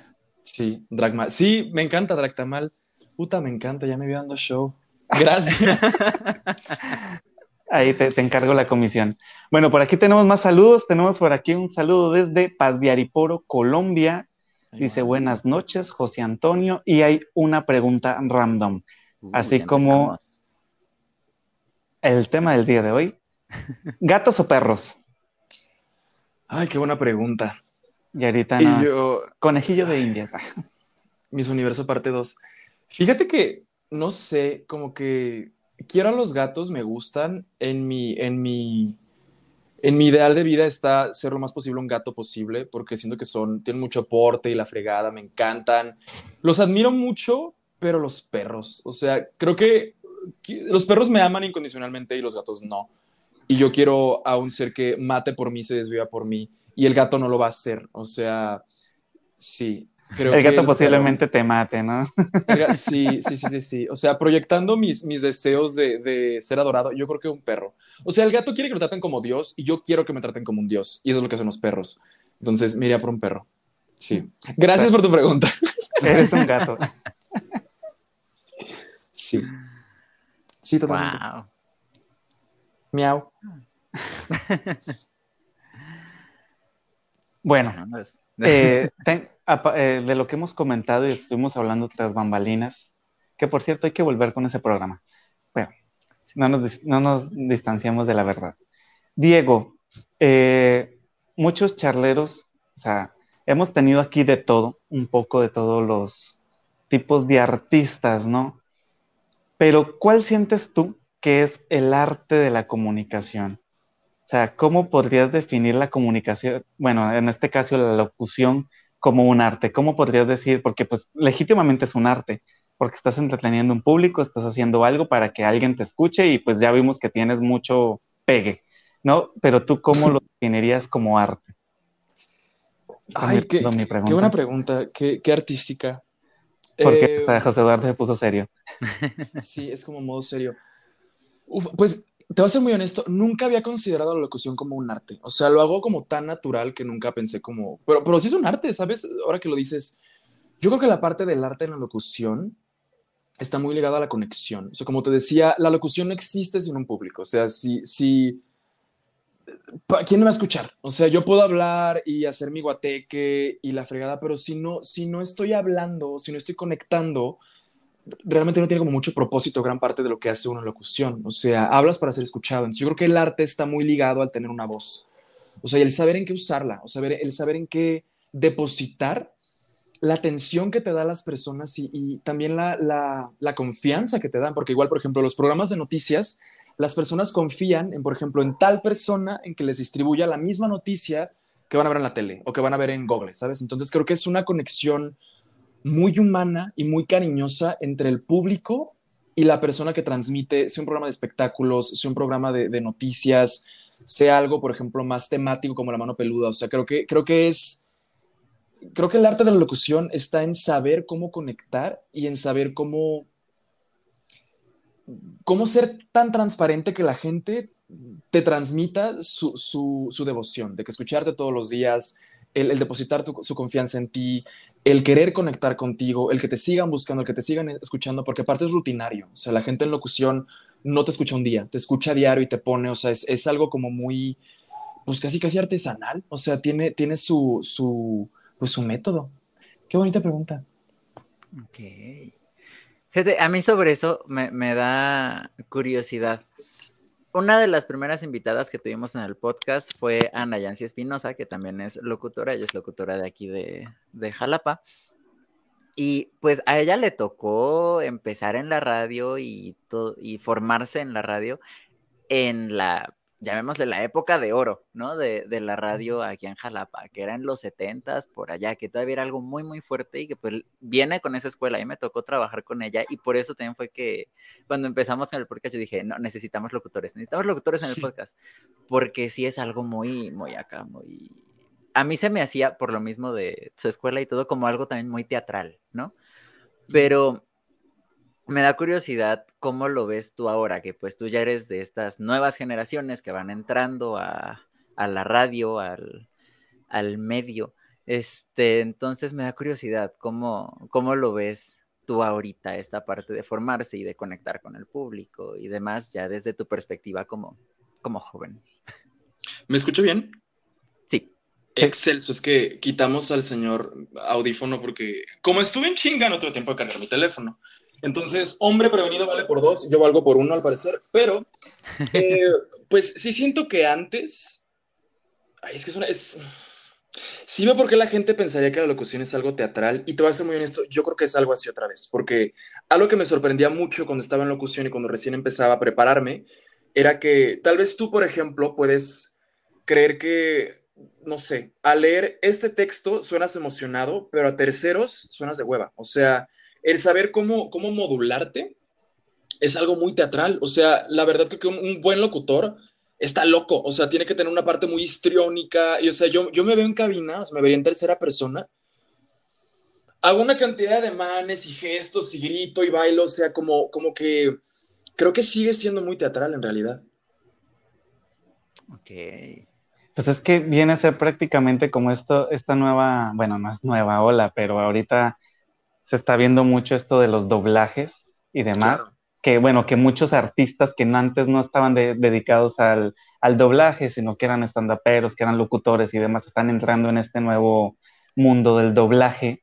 Sí, drag mal. Sí, me encanta drag tamal. Puta, me encanta, ya me voy dando show. Gracias. Ahí te, encargo la comisión. Bueno, por aquí tenemos más saludos. Tenemos por aquí un saludo desde Paz de Ariporo, Colombia. Dice buenas noches, José Antonio. Y hay una pregunta random. Así como el tema del día de hoy. ¿Gatos o perros? Ay, qué buena pregunta. Y ahorita no. Conejillo de Indias. Mis Universo parte 2. Fíjate que, no sé, como que quiero a los gatos, me gustan. En mi, en mi, en mi ideal de vida está ser lo más posible un gato posible, porque siento que son, tienen mucho aporte y la fregada, me encantan. Los admiro mucho, pero los perros, o sea, creo que los perros me aman incondicionalmente y los gatos no. Y yo quiero a un ser que mate por mí, se desviva por mí, y el gato no lo va a hacer. O sea, sí, el gato posiblemente te mate, ¿no? Sí, sí, sí, sí, sí. O sea, proyectando mis, mis deseos de, de, ser adorado, yo creo que un perro. O sea, el gato quiere que lo traten como Dios y yo quiero que me traten como un Dios. Y eso es lo que hacen los perros. Entonces, me iría por un perro. Sí. Gracias por tu pregunta. Eres un gato. Sí. Sí, totalmente. Wow. Miau. Bueno, eh, eh, de lo que hemos comentado y estuvimos hablando tras bambalinas, que por cierto hay que volver con ese programa. Bueno, no nos, distanciamos de la verdad. Diego, eh, muchos charleros, o sea, hemos tenido aquí de todo, un poco de todos los tipos de artistas, ¿no? Pero ¿cuál sientes tú qué es el arte de la comunicación. O sea, ¿cómo podrías definir la comunicación, bueno, en este caso la locución como un arte? ¿Cómo podrías decir, porque pues legítimamente es un arte, porque estás entreteniendo un público, estás haciendo algo para que alguien te escuche y pues ya vimos que tienes mucho pegue, ¿no? Pero tú, ¿cómo lo definirías como arte? Ay, qué, qué, buena pregunta, qué, qué artística. Porque eh, José Eduardo se puso serio. Sí, es como modo serio. pues te voy a ser muy honesto, nunca había considerado la locución como un arte. O sea, lo hago como tan natural que nunca pensé como, pero, pero sí es un arte, ¿sabes? Ahora que lo dices, yo creo que la parte del arte en la locución está muy ligada a la conexión. O sea, como te decía, la locución no existe sin un público. O sea, si, si, ¿quién me va a escuchar? O sea, yo puedo hablar y hacer mi guateque y la fregada, pero si no, si no estoy hablando, si no estoy conectando, realmente no tiene como mucho propósito gran parte de lo que hace una locución. O sea, hablas para ser escuchado. Entonces, yo creo que el arte está muy ligado al tener una voz. O sea, el saber en qué usarla, o saber, el saber en qué depositar la atención que te da las personas y, también la, la, la, confianza que te dan. Porque igual, por ejemplo, los programas de noticias, las personas confían en, por ejemplo, en tal persona en que les distribuya la misma noticia que van a ver en la tele o que van a ver en Google, ¿sabes? Entonces creo que es una conexión muy humana y muy cariñosa entre el público y la persona que transmite, sea un programa de espectáculos, sea un programa de, noticias, sea algo, por ejemplo, más temático como la mano peluda. O sea, creo que, creo que es, creo que el arte de la locución está en saber cómo conectar y en saber cómo, cómo ser tan transparente que la gente te transmita su, su, devoción, de que escucharte todos los días, el, depositar su confianza en ti, el querer conectar contigo, el que te sigan buscando, el que te sigan escuchando, porque aparte es rutinario. O sea, la gente en locución no te escucha un día, te escucha a diario y te pone, o sea, es, algo como muy, pues casi casi artesanal. O sea, tiene, tiene su, su, pues su método. Qué bonita pregunta. Ok. A mí sobre eso me, me da curiosidad una de las primeras invitadas que tuvimos en el podcast fue Ana Yancy Espinosa, que también es locutora, ella es locutora de aquí de, de Jalapa. Y pues a ella le tocó empezar en la radio y, y formarse en la radio en la llamémosle la época de oro, ¿no? De, la radio aquí en Jalapa, que era en los setentas, por allá, que todavía era algo muy, muy fuerte y que pues viene con esa escuela y me tocó trabajar con ella y por eso también fue que cuando empezamos con el podcast yo dije, no, necesitamos locutores, necesitamos locutores en el podcast, porque sí es algo muy, muy acá, muy... A mí se me hacía, por lo mismo de su escuela y todo, como algo también muy teatral, ¿no? Pero me da curiosidad cómo lo ves tú ahora, que pues tú ya eres de estas nuevas generaciones que van entrando a, la radio, al, medio. Este, entonces me da curiosidad cómo, cómo lo ves tú ahorita, esta parte de formarse y de conectar con el público y demás, ya desde tu perspectiva como, como joven. ¿Me escucho bien? Sí. Excelso, es que quitamos al señor audífono porque como estuve en chinga no tuve tiempo de cargar mi teléfono. Entonces, hombre prevenido vale por dos, yo valgo por uno al parecer, pero eh, pues sí siento que antes, ay, es que es una, es, sí veo por qué la gente pensaría que la locución es algo teatral y te voy a ser muy honesto, yo creo que es algo así otra vez, porque algo que me sorprendía mucho cuando estaba en locución y cuando recién empezaba a prepararme, era que tal vez tú, por ejemplo, puedes creer que, no sé, al leer este texto suenas emocionado, pero a terceros suenas de hueva, o sea el saber cómo, cómo modularte es algo muy teatral. O sea, la verdad que un, buen locutor está loco. O sea, tiene que tener una parte muy histriónica. Y, o sea, yo, yo me veo en cabina, o sea, me vería en tercera persona. Hago una cantidad de manes y gestos y grito y bailo. O sea, como, como que creo que sigue siendo muy teatral en realidad. Ok. Pues es que viene a ser prácticamente como esto, esta nueva, bueno, no es nueva ola, pero ahorita se está viendo mucho esto de los doblajes y demás. Que bueno, que muchos artistas que antes no estaban dedicados al, doblaje, sino que eran estandaperos, que eran locutores y demás, están entrando en este nuevo mundo del doblaje.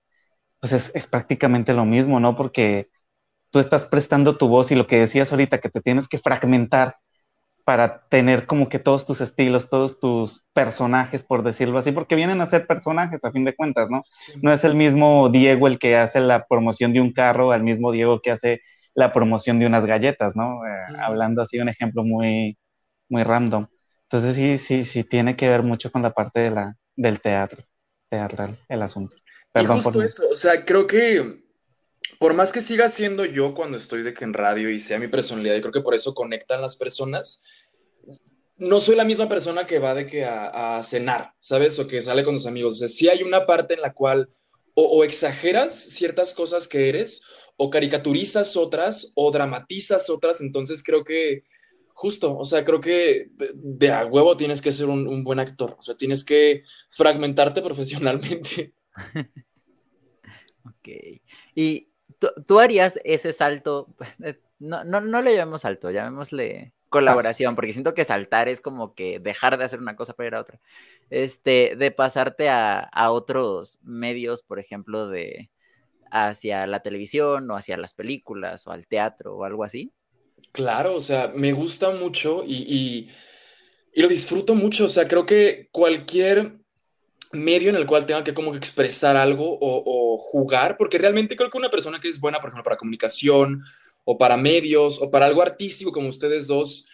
Pues es, es prácticamente lo mismo, ¿no? Porque tú estás prestando tu voz y lo que decías ahorita, que te tienes que fragmentar para tener como que todos tus estilos, todos tus personajes, por decirlo así, porque vienen a ser personajes a fin de cuentas, ¿no? No es el mismo Diego el que hace la promoción de un carro, al mismo Diego que hace la promoción de unas galletas, ¿no? Eh, hablando así un ejemplo muy, muy random. Entonces sí, sí, sí tiene que ver mucho con la parte de la, del teatro, teatral, el asunto. Perdón y justo eso, o sea, creo que por más que siga siendo yo cuando estoy de que en radio y sea mi personalidad, y creo que por eso conectan las personas, no soy la misma persona que va de que a, cenar, ¿sabes? O que sale con sus amigos. O sea, hay una parte en la cual o, exageras ciertas cosas que eres, o caricaturizas otras, o dramatizas otras. Entonces creo que, justo, o sea, creo que de, a huevo tienes que ser un, buen actor. O sea, tienes que fragmentarte profesionalmente. ok. Y tú, harías ese salto, no, no, no le llamemos salto, llamémosle colaboración, porque siento que saltar es como que dejar de hacer una cosa para ir a otra. Este, de pasarte a, otros medios, por ejemplo, de hacia la televisión o hacia las películas o al teatro o algo así. Claro, o sea, me gusta mucho y, lo disfruto mucho. O sea, creo que cualquier medio en el cual tenga que como que expresar algo o, o, jugar, porque realmente creo que una persona que es buena, por ejemplo, para comunicación o para medios o para algo artístico como ustedes dos,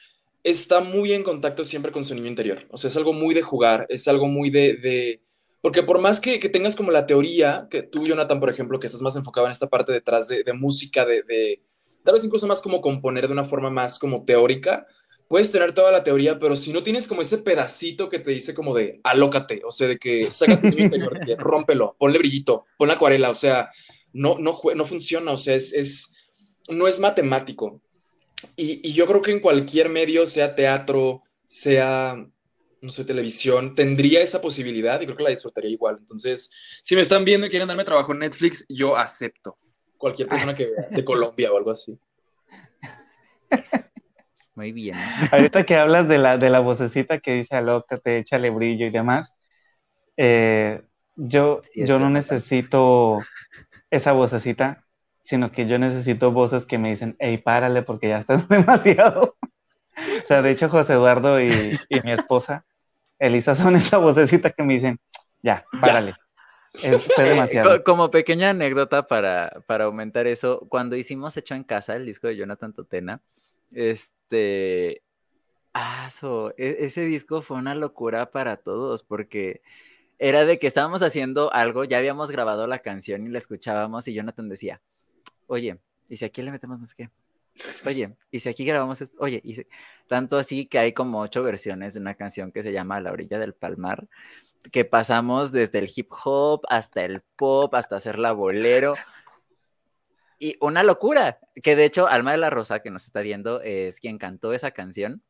está muy en contacto siempre con su niño interior. O sea, es algo muy de jugar, es algo muy de... Porque por más que, tengas como la teoría, que tú, Jonathan, por ejemplo, que estás más enfocado en esta parte detrás de, música, de, de, tal vez incluso más como componer de una forma más como teórica, puedes tener toda la teoría, pero si no tienes como ese pedacito que te dice como de alócate, o sea, de que saca tu niño interior, de que rómpelo, ponle brillito, ponle acuarela, o sea, no, no, no funciona, o sea, es, es no es matemático. Y, yo creo que en cualquier medio, sea teatro, sea, no sé, televisión, tendría esa posibilidad y creo que la disfrutaría igual. Entonces, si me están viendo y quieren darme trabajo en Netflix, yo acepto. Cualquier persona que vea, de Colombia o algo así. Muy bien. Ahorita que hablas de la, de la vocecita que dice te échale brillo y demás, eh, yo, yo no necesito esa vocecita sino que yo necesito voces que me dicen, hey, párale porque ya estás demasiado. o sea, de hecho, José Eduardo y, mi esposa, Elisa, son esa vocecita que me dicen, ya, párale. Es, demasiado. Como pequeña anécdota para, para aumentar eso, cuando hicimos Hecho en Casa, el disco de Jonathan Totena, este, ah, e, ese disco fue una locura para todos porque era de que estábamos haciendo algo, ya habíamos grabado la canción y la escuchábamos y Jonathan decía, oye, ¿y si aquí le metemos no sé qué? Oye, ¿y si aquí grabamos esto? Oye, y tanto así que hay como ocho versiones de una canción que se llama La orilla del palmar, que pasamos desde el hip hop hasta el pop, hasta hacer la bolero. Y una locura, que de hecho Alma de la Rosa, que nos está viendo, es quien cantó esa canción.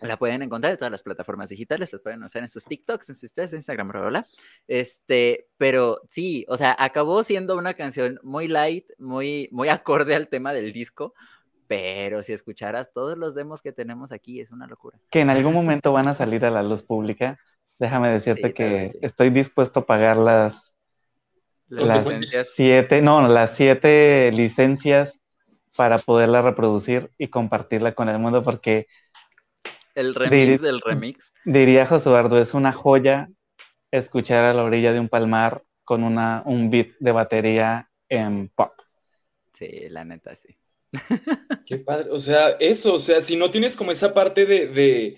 La pueden encontrar en todas las plataformas digitales, las pueden usar en sus TikToks, en sus en Instagram, bla, bla, Este, pero sí, o sea, acabó siendo una canción muy light, muy, muy acorde al tema del disco, pero si escucharas todos los demos que tenemos aquí, es una locura. Que en algún momento van a salir a la luz pública. Déjame decirte que estoy dispuesto a pagar las, las siete, no, las siete licencias para poderla reproducir y compartirla con el mundo, porque el remix del remix. Diría José Eduardo, es una joya escuchar a la orilla de un palmar con una, un beat de batería en pop. Sí, la neta, sí. Qué padre. O sea, eso, o sea, si no tienes como esa parte de, de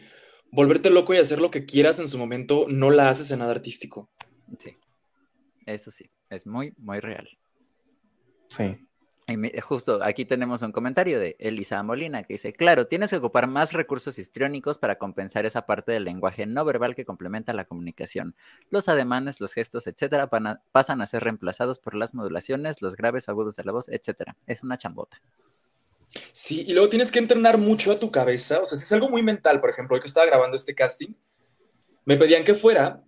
volverte loco y hacer lo que quieras en su momento, no la haces en nada artístico. Sí. Eso sí, es muy, muy real. Sí justo aquí tenemos un comentario de Elisa Molina que dice, claro, tienes que ocupar más recursos histriónicos para compensar esa parte del lenguaje no verbal que complementa la comunicación. Los ademanes, los gestos, etcétera, pasan a ser reemplazados por las modulaciones, los graves agudos de la voz, etcétera. Es una chambota. Sí, y luego tienes que entrenar mucho a tu cabeza. O sea, si es algo muy mental, por ejemplo, hoy que estaba grabando este casting, me pedían que fuera,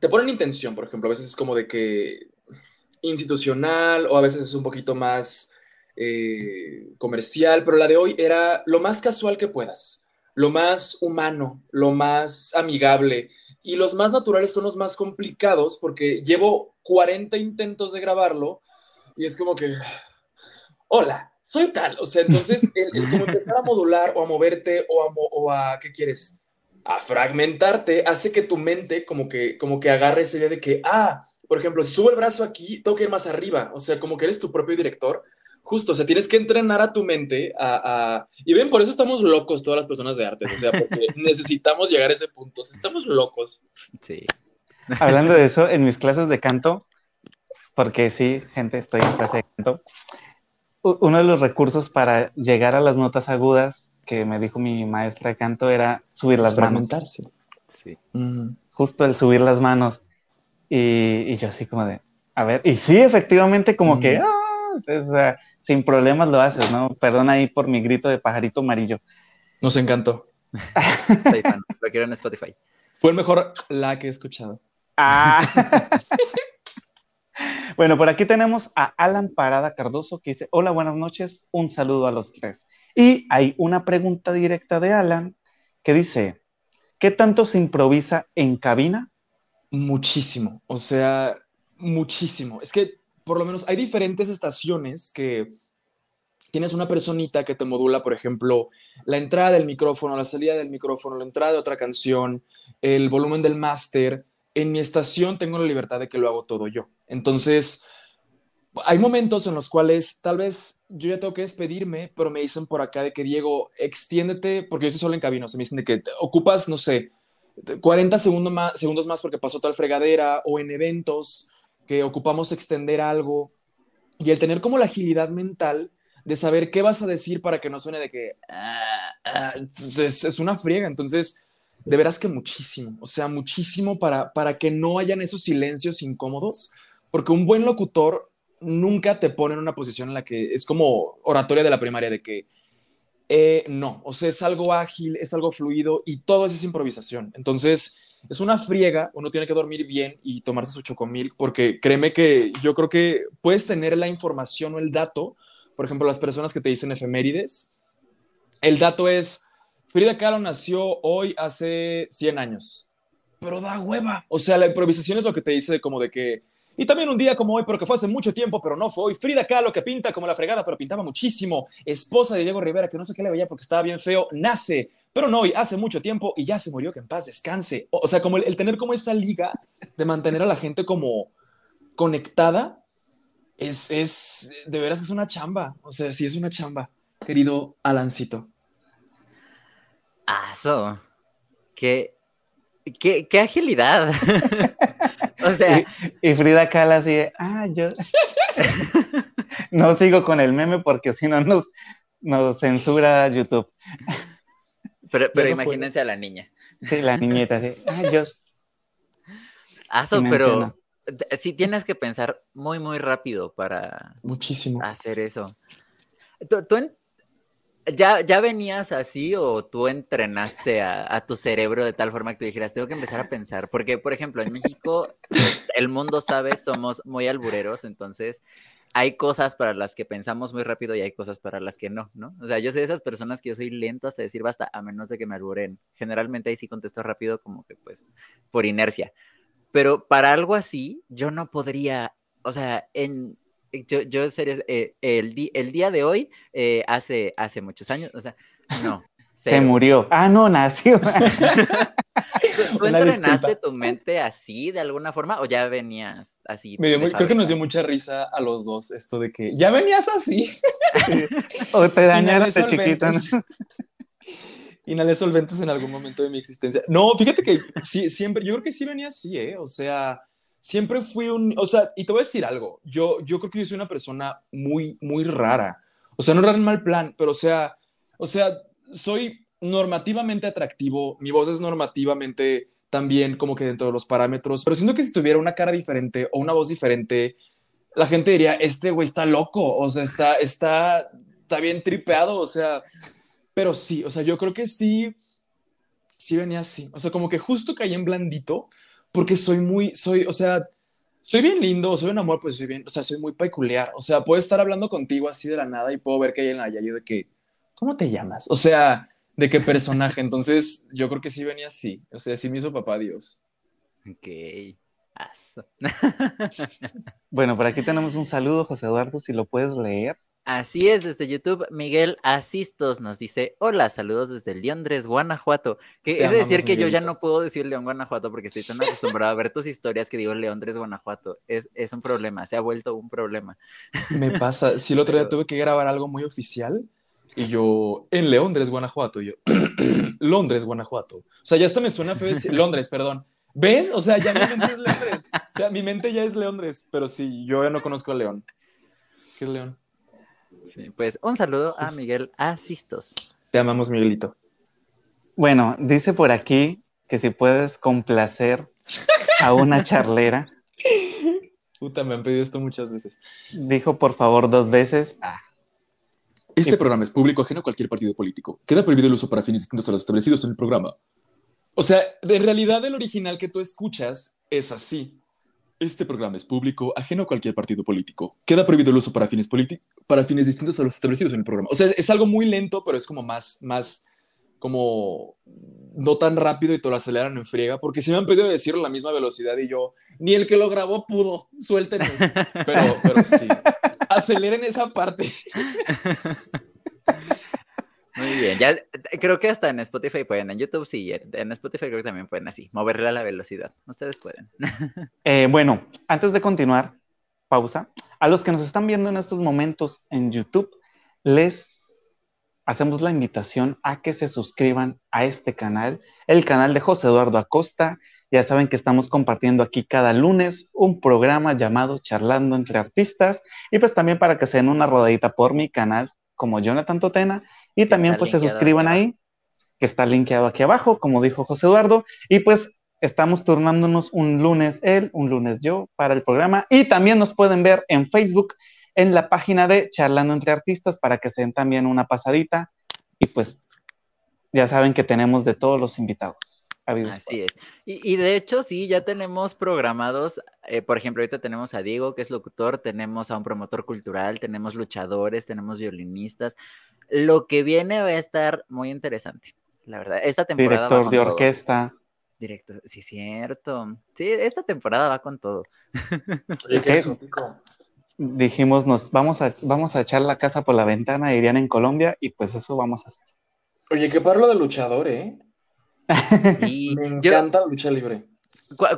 te ponen intención, por ejemplo, a veces es como de que institucional o a veces es un poquito más eh, comercial, pero la de hoy era lo más casual que puedas, lo más humano, lo más amigable y los más naturales son los más complicados porque llevo 40 intentos de grabarlo y es como que, hola, soy tal, o sea, entonces el, como empezar a modular o a moverte o a, o a, ¿qué quieres? A fragmentarte hace que tu mente como que, como que agarre esa idea de que, ah, por ejemplo, si subo el brazo aquí, tengo que ir más arriba. O sea, como que eres tu propio director, Justo, o sea, tienes que entrenar a tu mente a, Y ven, por eso estamos locos todas las personas de artes, o sea, porque necesitamos llegar a ese punto, estamos locos. Sí. Hablando de eso, en mis clases de canto, porque sí, gente, estoy en clase de canto, uno de los recursos para llegar a las notas agudas que me dijo mi maestra de canto era subir las manos. Sí. Justo el subir las manos. Y, yo así como de, a ver, y sí, efectivamente, como que, ah, sin problemas lo haces, ¿no? Perdón ahí por mi grito de pajarito amarillo. Nos encantó. lo quiero en Spotify. Fue el mejor la que he escuchado. Ah. bueno, por aquí tenemos a Alan Parada Cardoso que dice, hola, buenas noches, un saludo a los tres. Y hay una pregunta directa de Alan que dice, ¿qué tanto se improvisa en cabina? Muchísimo, o sea, muchísimo. Es que por lo menos hay diferentes estaciones que tienes una personita que te modula, por ejemplo, la entrada del micrófono, la salida del micrófono, la entrada de otra canción, el volumen del máster. En mi estación tengo la libertad de que lo hago todo yo. Entonces, hay momentos en los cuales tal vez yo ya tengo que despedirme, pero me dicen por acá de que Diego, extiéndete, porque yo estoy solo en cabina, se me dicen de que ocupas, no sé, 40 segundos más, segundos más porque pasó tal fregadera o en eventos que ocupamos extender algo y el tener como la agilidad mental de saber qué vas a decir para que no suene de que ah, ah", es, una friega. Entonces, de veras que muchísimo, o sea, muchísimo para, para que no hayan esos silencios incómodos, porque un buen locutor nunca te pone en una posición en la que es como oratoria de la primaria, de que eh, no, o sea, es algo ágil, es algo fluido y todo es improvisación. Entonces, es una friega, uno tiene que dormir bien y tomarse su chocomil, porque créeme que yo creo que puedes tener la información o el dato, por ejemplo, las personas que te dicen efemérides, el dato es, Frida Kahlo nació hoy hace 100 años, pero da hueva, o sea, la improvisación es lo que te dice como de que y también un día como hoy, pero que fue hace mucho tiempo, pero no fue hoy. Frida Kahlo, que pinta como la fregada, pero pintaba muchísimo. Esposa de Diego Rivera, que no sé qué le veía porque estaba bien feo, nace. Pero no hoy, hace mucho tiempo y ya se murió, que en paz descanse. O, sea, como el, tener como esa liga de mantener a la gente como conectada, es, es, de veras es una chamba. O sea, sí es una chamba, querido Alancito. Ah, eso. Qué, qué, qué agilidad. O sea. Y, Frida Kahlo así de, ah, yo. no sigo con el meme porque si no nos, nos censura YouTube. Pero, pero imagínense a la niña. Sí, la niñita, así, ah, yo. Aso, pero sí tienes que pensar muy, muy rápido para. Muchísimo. Hacer eso. ¿Tú, tú, ¿Ya, ¿Ya venías así o tú entrenaste a, tu cerebro de tal forma que te dijeras, tengo que empezar a pensar? Porque, por ejemplo, en México, el mundo sabe, somos muy albureros, entonces hay cosas para las que pensamos muy rápido y hay cosas para las que no, ¿no? O sea, yo soy de esas personas que yo soy lento hasta decir basta, a menos de que me alburen. Generalmente ahí sí contesto rápido, como que pues por inercia. Pero para algo así, yo no podría, o sea, en, yo, yo sería, eh, el, el, día de hoy, eh, hace, hace muchos años, o sea, no. Se murió. Ah, no, nació. ¿Tú entrenaste tu mente así de alguna forma o ya venías así? creo que nos dio mucha risa a los dos esto de que ya venías así. o te dañaron de chiquita. Inhalé solventes en algún momento de mi existencia. No, fíjate que sí, siempre, yo creo que sí venía así, ¿eh? O sea, siempre fui un, o sea, y te voy a decir algo, yo, yo creo que yo soy una persona muy, muy rara, o sea, no rara en mal plan, pero o sea, o sea, soy normativamente atractivo, mi voz es normativamente también como que dentro de los parámetros, pero siento que si tuviera una cara diferente o una voz diferente, la gente diría, este güey está loco, o sea, está, está, está bien tripeado, o sea, pero sí, o sea, yo creo que sí, sí venía así, o sea, como que justo caí en blandito, porque soy muy, soy, o sea, soy bien lindo, soy un amor, pues soy bien, o sea, soy muy peculiar. O sea, puedo estar hablando contigo así de la nada y puedo ver que hay en la Yayo de que, ¿cómo te llamas? O sea, de qué personaje. Entonces, yo creo que sí venía así. O sea, sí me hizo papá Dios. Ok. bueno, por aquí tenemos un saludo, José Eduardo, si lo puedes leer. Así es, desde YouTube, Miguel Asistos nos dice, hola, saludos desde Leondres, Guanajuato. Que he de decir que yo ya no puedo decir León, Guanajuato, porque estoy tan acostumbrado a ver tus historias que digo Leondres, Guanajuato. Es, es un problema, se ha vuelto un problema. Me pasa, si el otro día tuve que grabar algo muy oficial y yo, en Leondres, Guanajuato, yo, Londres, Guanajuato. O sea, ya hasta me suena feo decir, Londres, perdón. ¿Ven? O sea, ya mi mente es Londres. O sea, mi mente ya es Londres, pero sí, yo ya no conozco a León. ¿Qué es León? Pues un saludo a Miguel Asistos. Te amamos, Miguelito. Bueno, dice por aquí que si puedes complacer a una charlera. Puta, me han pedido esto muchas veces. Dijo por favor dos veces. Ah. Este programa es público ajeno a cualquier partido político. Queda prohibido el uso para fines distintos a los establecidos en el programa. O sea, en realidad el original que tú escuchas es así. Este programa es público, ajeno a cualquier partido político. Queda prohibido el uso para fines, para fines distintos a los establecidos en el programa. O sea, es algo muy lento, pero es como más, más, como no tan rápido y te lo aceleran en friega, porque si me han pedido decirlo a la misma velocidad y yo, ni el que lo grabó pudo, suéltenme. Pero, pero sí, aceleren esa parte. Muy bien, ya creo que hasta en Spotify pueden, en YouTube sí, en Spotify creo que también pueden así, moverle a la velocidad. Ustedes pueden. Eh, bueno, antes de continuar, pausa. A los que nos están viendo en estos momentos en YouTube, les hacemos la invitación a que se suscriban a este canal, el canal de José Eduardo Acosta. Ya saben que estamos compartiendo aquí cada lunes un programa llamado Charlando entre Artistas y pues también para que se den una rodadita por mi canal como Jonathan Totena y también pues se suscriban ahí, que está linkeado aquí abajo, como dijo José Eduardo. Y pues estamos turnándonos un lunes él, un lunes yo para el programa. Y también nos pueden ver en Facebook, en la página de Charlando entre Artistas, para que se den también una pasadita. Y pues ya saben que tenemos de todos los invitados. Así es. Y, de hecho, sí, ya tenemos programados, eh, por ejemplo, ahorita tenemos a Diego, que es locutor, tenemos a un promotor cultural, tenemos luchadores, tenemos violinistas. Lo que viene va a estar muy interesante, la verdad. Esta temporada. Director de orquesta. Director, sí, cierto. Sí, esta temporada va con todo. Oye, qué Dijimos, nos vamos a, vamos a echar la casa por la ventana, irían en Colombia, y pues eso vamos a hacer. Oye, qué parlo de luchador, ¿eh? Me encanta la lucha libre.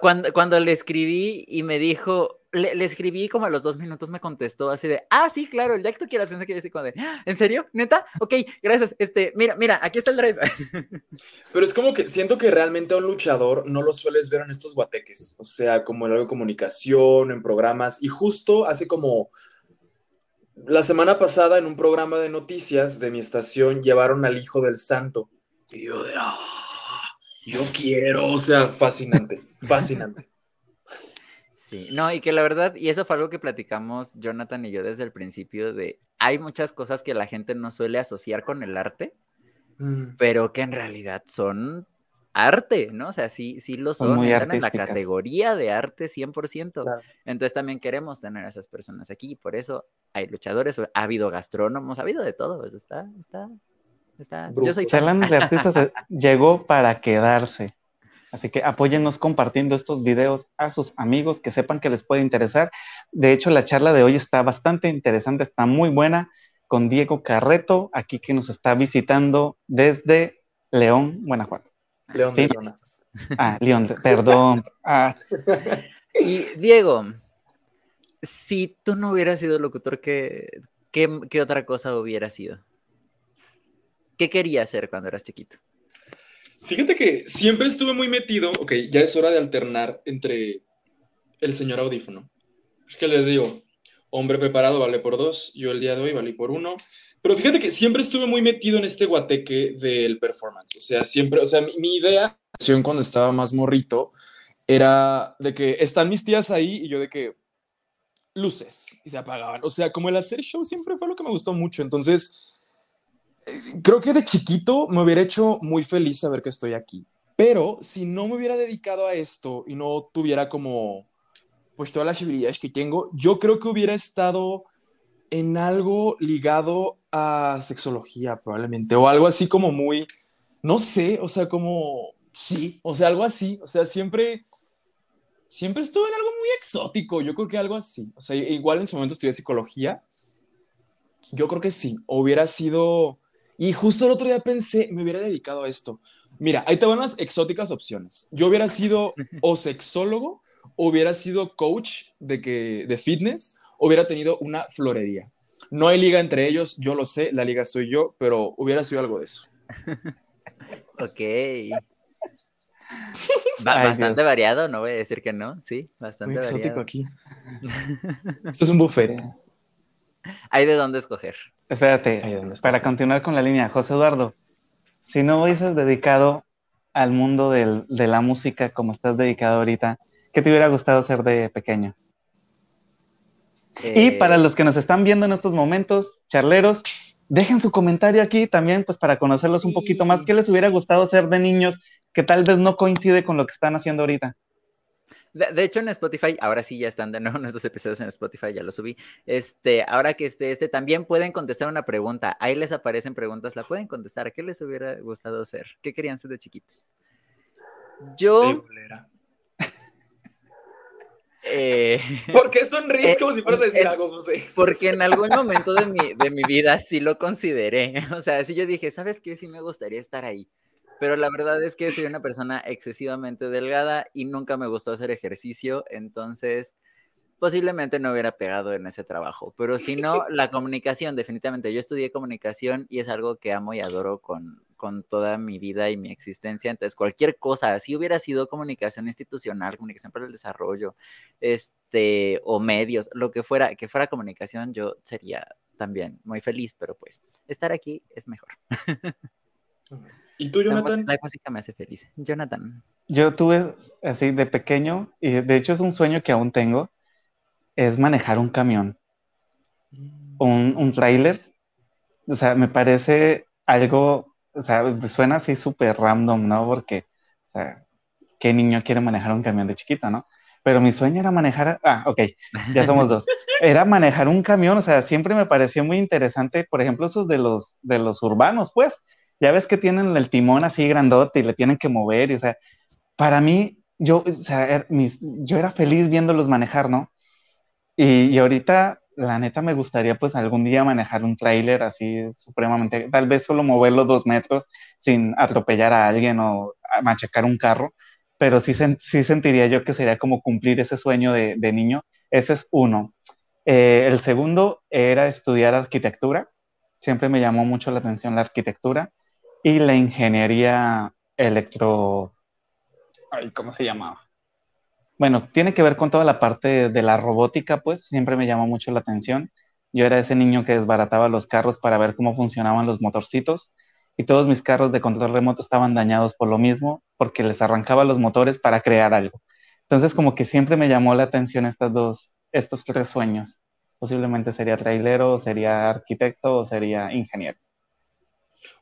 cuando, cuando le escribí y me dijo, le, escribí como a los dos minutos me contestó así de, ah, sí, claro, el día que tú quieras, que como de, ah, ¿en serio? ¿Neta? Ok, gracias, este, mira, mira, aquí está el drive. Pero es como que siento que realmente a un luchador no lo sueles ver en estos guateques, o sea, como en algo de comunicación, en programas, y justo hace como la semana pasada en un programa de noticias de mi estación llevaron al hijo del santo, y yo de, ah yo quiero, o sea, fascinante, fascinante. Sí, no, y que la verdad, y eso fue algo que platicamos Jonathan y yo desde el principio, de hay muchas cosas que la gente no suele asociar con el arte, mm. pero que en realidad son arte, ¿no? O sea, sí, sí lo son, están en la categoría de arte 100%. Entonces también queremos tener a esas personas aquí, por eso hay luchadores, ha habido gastrónomos, ha habido de todo, está, está, yo soy Charlando de Artistas llegó para quedarse. Así que apóyennos compartiendo estos videos a sus amigos que sepan que les puede interesar. De hecho, la charla de hoy está bastante interesante, está muy buena con Diego Carreto, aquí que nos está visitando desde León, Guanajuato. León, ¿Sí? Ah, León, perdón. Ah. Y Diego, si tú no hubieras sido locutor, ¿qué, qué otra cosa hubiera sido? ¿Qué querías hacer cuando eras chiquito? Fíjate que siempre estuve muy metido, ok, ya es hora de alternar entre el señor audífono. Es que les digo, hombre preparado vale por dos, yo el día de hoy valí por uno, pero fíjate que siempre estuve muy metido en este guateque del performance, o sea, siempre, o sea, mi, mi idea cuando estaba más morrito era de que están mis tías ahí y yo de que luces y se apagaban, o sea, como el hacer show siempre fue lo que me gustó mucho, entonces creo que de chiquito me hubiera hecho muy feliz saber que estoy aquí. Pero si no me hubiera dedicado a esto y no tuviera como, pues todas las habilidades que tengo, yo creo que hubiera estado en algo ligado a sexología probablemente, o algo así como muy, no sé, o sea, como, sí, o sea, algo así, o sea, siempre, siempre estuve en algo muy exótico, yo creo que algo así, o sea, igual en su momento estudié psicología, Yo creo que sí, hubiera sido... Y justo el otro día pensé, me hubiera dedicado a esto. Mira, ahí te van las exóticas opciones. Yo hubiera sido o sexólogo, o hubiera sido coach de, que, de fitness, o hubiera tenido una florería. No hay liga entre ellos, yo lo sé, la liga soy yo, pero hubiera sido algo de eso. ok. bastante variado, no voy a decir que no, sí, bastante Muy exótico variado. aquí. Esto es un buffet. Hay de dónde escoger. Espérate, para continuar con la línea, José Eduardo, si no hubieses dedicado al mundo del- de la música como estás dedicado ahorita, ¿qué te hubiera gustado hacer de pequeño? Y Eh, para los que nos están viendo en estos momentos, charleros, dejen su comentario aquí también, pues para conocerlos un poquito más. ¿Qué les hubiera gustado hacer de niños que tal vez no coincide con lo que están haciendo ahorita? De, de hecho, en Spotify, ahora sí ya están de nuevo nuestros episodios en Spotify, ya los subí. Este, ahora que esté este, también pueden contestar una pregunta. Ahí les aparecen preguntas, la pueden contestar. ¿Qué les hubiera gustado hacer? ¿Qué querían ser de chiquitos? Yo, eh, ¿Por qué sonríes Eh, como si fueras a decir eh, algo, José? porque en algún momento de mi, de mi vida sí lo consideré. O sea, sí yo dije, ¿sabes qué? Sí me gustaría estar ahí. Pero la verdad es que soy una persona excesivamente delgada y nunca me gustó hacer ejercicio, entonces posiblemente no hubiera pegado en ese trabajo. Pero si no, la comunicación, definitivamente. Yo estudié comunicación y es algo que amo y adoro con, con toda mi vida y mi existencia. Entonces, cualquier cosa, si hubiera sido comunicación institucional, comunicación para el desarrollo, este, o medios, lo que fuera, que fuera comunicación, yo sería también muy feliz, pero pues estar aquí es mejor. ¿Y tú, Jonathan? la música me hace feliz. Jonathan. Yo tuve así de pequeño, y de hecho es un sueño que aún tengo, es manejar un camión, un, un tráiler. O sea, me parece algo, o sea, suena así súper random, ¿no? Porque, o sea, ¿qué niño quiere manejar un camión de chiquito, no? Pero mi sueño era manejar, ah, ok, ya somos dos. Era manejar un camión, o sea, siempre me pareció muy interesante, por ejemplo, esos de los, de los urbanos, pues, ya ves que tienen el timón así grandote y le tienen que mover, y, o sea, para mí, yo, o sea, er- mis- yo era feliz viéndolos manejar, ¿no? Y, y ahorita, la neta, me gustaría pues algún día manejar un tráiler así supremamente, tal vez solo moverlo dos metros sin atropellar a alguien o machacar un carro, pero sí, sí sentiría yo que sería como cumplir ese sueño de, de niño. Ese es uno. Eh, el segundo era estudiar arquitectura. Siempre me llamó mucho la atención la arquitectura y la ingeniería electro... Ay, ¿Cómo se llamaba? Bueno, tiene que ver con toda la parte de la robótica, pues siempre me llamó mucho la atención. Yo era ese niño que desbarataba los carros para ver cómo funcionaban los motorcitos y todos mis carros de control remoto estaban dañados por lo mismo, porque les arrancaba los motores para crear algo. Entonces, como que siempre me llamó la atención estas dos, estos tres sueños. Posiblemente sería trailero, sería arquitecto o sería ingeniero.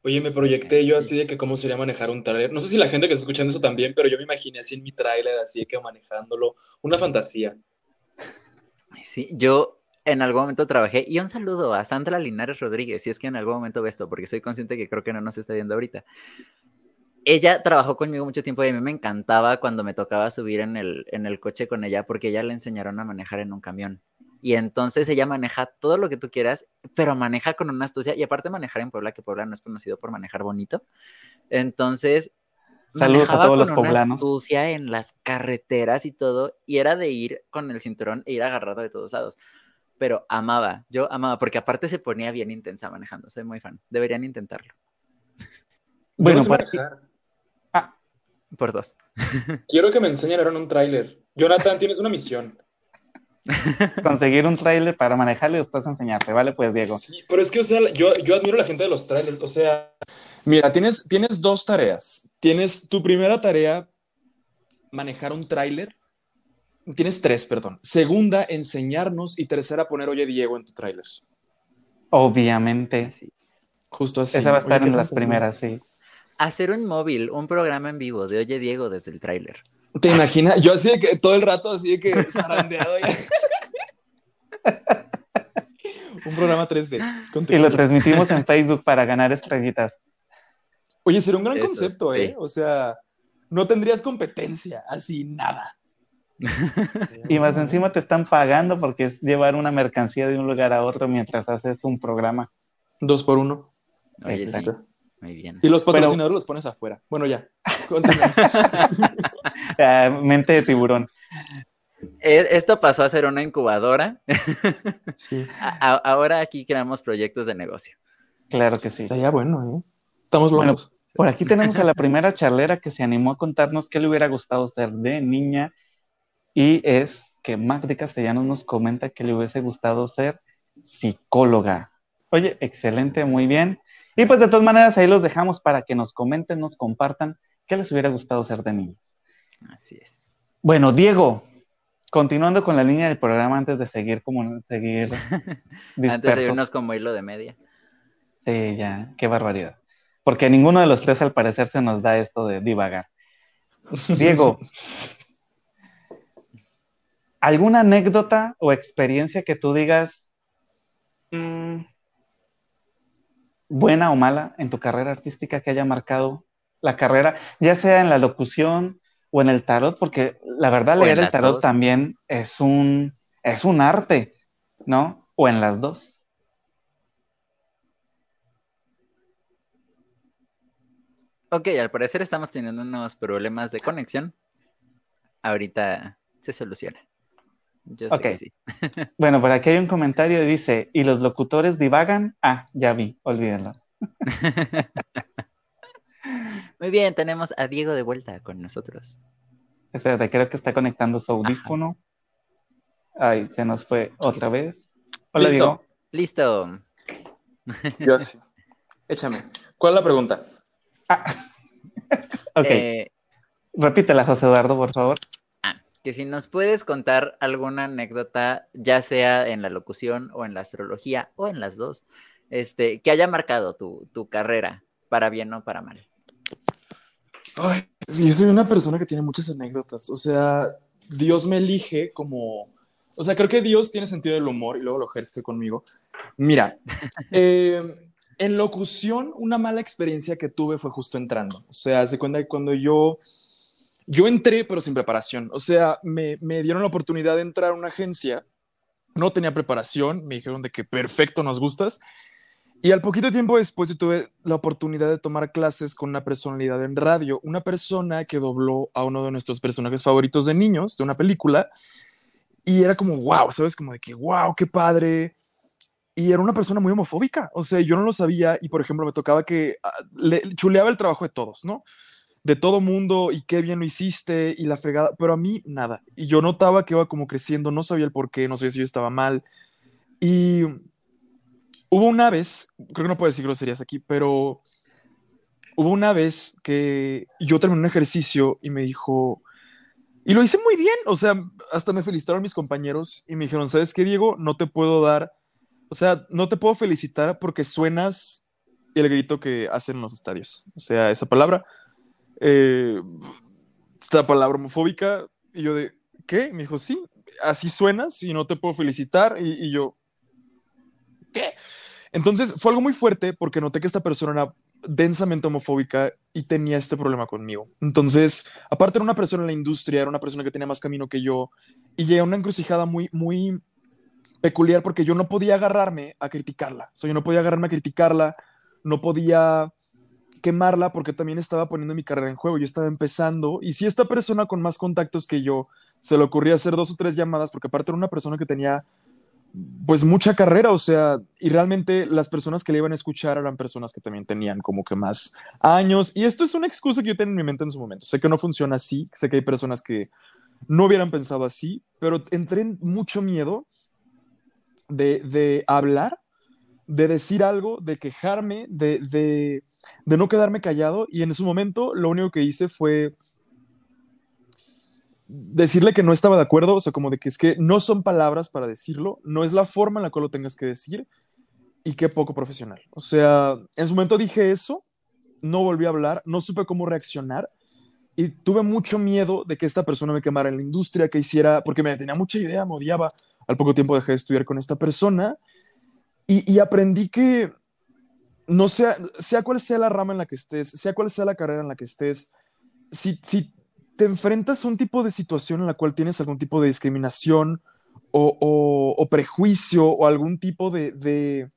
Oye, me proyecté yo así de que cómo sería manejar un tráiler. No sé si la gente que está escuchando eso también, pero yo me imaginé así en mi tráiler, así de que manejándolo. Una fantasía. Sí, yo en algún momento trabajé, y un saludo a Sandra Linares Rodríguez, si es que en algún momento ve esto, porque soy consciente que creo que no nos está viendo ahorita. Ella trabajó conmigo mucho tiempo y a mí me encantaba cuando me tocaba subir en el, en el coche con ella, porque ella le enseñaron a manejar en un camión. Y entonces ella maneja todo lo que tú quieras, pero maneja con una astucia. Y aparte manejar en Puebla, que Puebla no es conocido por manejar bonito. Entonces, Saludos a los con una astucia en las carreteras y todo. Y era de ir con el cinturón e ir agarrado de todos lados. Pero amaba, yo amaba, porque aparte se ponía bien intensa manejando. Soy muy fan. Deberían intentarlo. Bueno, para- manejar. Por dos. Quiero que me enseñen ahora en un tráiler. Jonathan, tienes una misión. conseguir un tráiler para manejarlo y después enseñarte, ¿vale? Pues Diego. Sí, pero es que, o sea, yo, yo admiro a la gente de los trailers. O sea, mira, tienes, tienes dos tareas. Tienes tu primera tarea, manejar un tráiler. Tienes tres, perdón. Segunda, enseñarnos. Y tercera, poner Oye Diego en tu tráiler. Obviamente. Es. Justo así. Esa va a estar en las primeras, sí. Hacer un móvil, un programa en vivo de Oye Diego desde el tráiler. ¿Te imaginas? Yo así de que todo el rato, así de que zarandeado. Un programa 3D. con Y lo transmitimos en Facebook para ganar estrellitas. Oye, sería un gran Eso, concepto, ¿eh? sí. O sea, no tendrías competencia, así nada. y más encima te están pagando porque es llevar una mercancía de un lugar a otro mientras haces un programa. Dos por uno. Oye, sí. Muy bien. Y los patrocinadores los pones afuera. Bueno, ya. Ah, mente de tiburón. Eh, Esto pasó a ser una incubadora. sí. A- ahora aquí creamos proyectos de negocio. Claro que sí. Estaría bueno, ¿eh? Estamos Bueno, locos. Por aquí tenemos a la primera charlera que se animó a contarnos qué le hubiera gustado ser de niña y es que Mac de Castellanos nos comenta que le hubiese gustado ser psicóloga. Oye, excelente, muy bien. Y pues de todas maneras ahí los dejamos para que nos comenten, nos compartan qué les hubiera gustado ser de niños. Así es. Bueno, Diego, continuando con la línea del programa antes de seguir como seguir Antes de dispersos. irnos como hilo de media. Sí, ya, qué barbaridad. Porque ninguno de los tres al parecer se nos da esto de divagar. Diego, ¿alguna anécdota o experiencia que tú digas mm, buena o mala en tu carrera artística que haya marcado la carrera, ya sea en la locución o en el tarot? Porque la verdad O leer el tarot dos. también es un, es un arte, ¿no? O en las dos. Ok, al parecer estamos teniendo unos problemas de conexión. Ahorita se soluciona. Yo sé Ok. que sí. Bueno, por aquí hay un comentario y dice, ¿y los locutores divagan? Ah, ya vi, olvídenlo. Muy bien, tenemos a Diego de vuelta con nosotros. Espérate, creo que está conectando su audífono. Ay, se nos fue otra vez. Hola, Listo. Diego. Listo. Yo sí. Échame. ¿Cuál es la pregunta? Ah. ok, Eh, repítela, José Eduardo, por favor. Que si nos puedes contar alguna anécdota, ya sea en la locución o en la astrología o en las dos, este, que haya marcado tu, tu carrera, para bien o para mal. Ay, sí, yo soy una persona que tiene muchas anécdotas. O sea, Dios me elige como. O sea, creo que Dios tiene sentido del humor y luego lo ejerce conmigo. Mira, eh, en locución, una mala experiencia que tuve fue justo entrando. O sea, se cuenta que cuando yo. Yo entré, pero sin preparación. O sea, me, dieron la oportunidad de entrar a una agencia. No tenía preparación. Me dijeron de que perfecto, nos gustas. Y al poquito tiempo después yo tuve la oportunidad de tomar clases con una personalidad en radio, una persona que dobló a uno de nuestros personajes favoritos de niños de una película. Y era como, wow, ¿sabes? Como de que, wow, qué padre. Y era una persona muy homofóbica. O sea, yo no lo sabía y, por ejemplo, me tocaba que ah, le chuleaba el trabajo de todos, ¿no? De todo mundo y qué bien lo hiciste y la fregada, pero a mí nada. Y yo notaba que iba como creciendo, no sabía el por qué, no sabía si yo estaba mal. Y hubo una vez, creo que no puedo decir groserías aquí, pero hubo una vez que yo terminé un ejercicio y me dijo, y lo hice muy bien, o sea, hasta me felicitaron mis compañeros y me dijeron, ¿sabes qué, Diego? No te puedo dar, o sea, no te puedo felicitar porque suenas el grito que hacen en los estadios. O sea, esa palabra, eh, esta palabra homofóbica, y yo de, ¿qué? Me dijo, sí, así suenas y no te puedo felicitar. Y, y yo, ¿qué? Entonces fue algo muy fuerte porque noté que esta persona era densamente homofóbica y tenía este problema conmigo. Entonces, aparte era una persona en la industria, era una persona que tenía más camino que yo y llegué a una encrucijada muy, muy peculiar porque yo no podía agarrarme a criticarla. O sea, yo no podía agarrarme a criticarla, no podía quemarla porque también estaba poniendo mi carrera en juego. Yo estaba empezando y si esta persona con más contactos que yo se le ocurría hacer dos o tres llamadas, porque aparte era una persona que tenía pues mucha carrera, o sea, y realmente las personas que le iban a escuchar eran personas que también tenían como que más años, y esto es una excusa que yo tenía en mi mente en su momento, sé que no funciona así, sé que hay personas que no hubieran pensado así, pero entré en mucho miedo de, de hablar, de decir algo, de quejarme, de, de, de no quedarme callado, y en ese momento lo único que hice fue decirle que no estaba de acuerdo, o sea, como de que es que no son palabras para decirlo, no es la forma en la cual lo tengas que decir y qué poco profesional. O sea, en su momento dije eso, no volví a hablar, no supe cómo reaccionar y tuve mucho miedo de que esta persona me quemara en la industria, que hiciera, porque me tenía mucha idea, me odiaba. Al poco tiempo dejé de estudiar con esta persona y, aprendí que no sea, sea cual sea la rama en la que estés, sea cual sea la carrera en la que estés, si, si te enfrentas a un tipo de situación en la cual tienes algún tipo de discriminación o, prejuicio o algún tipo de,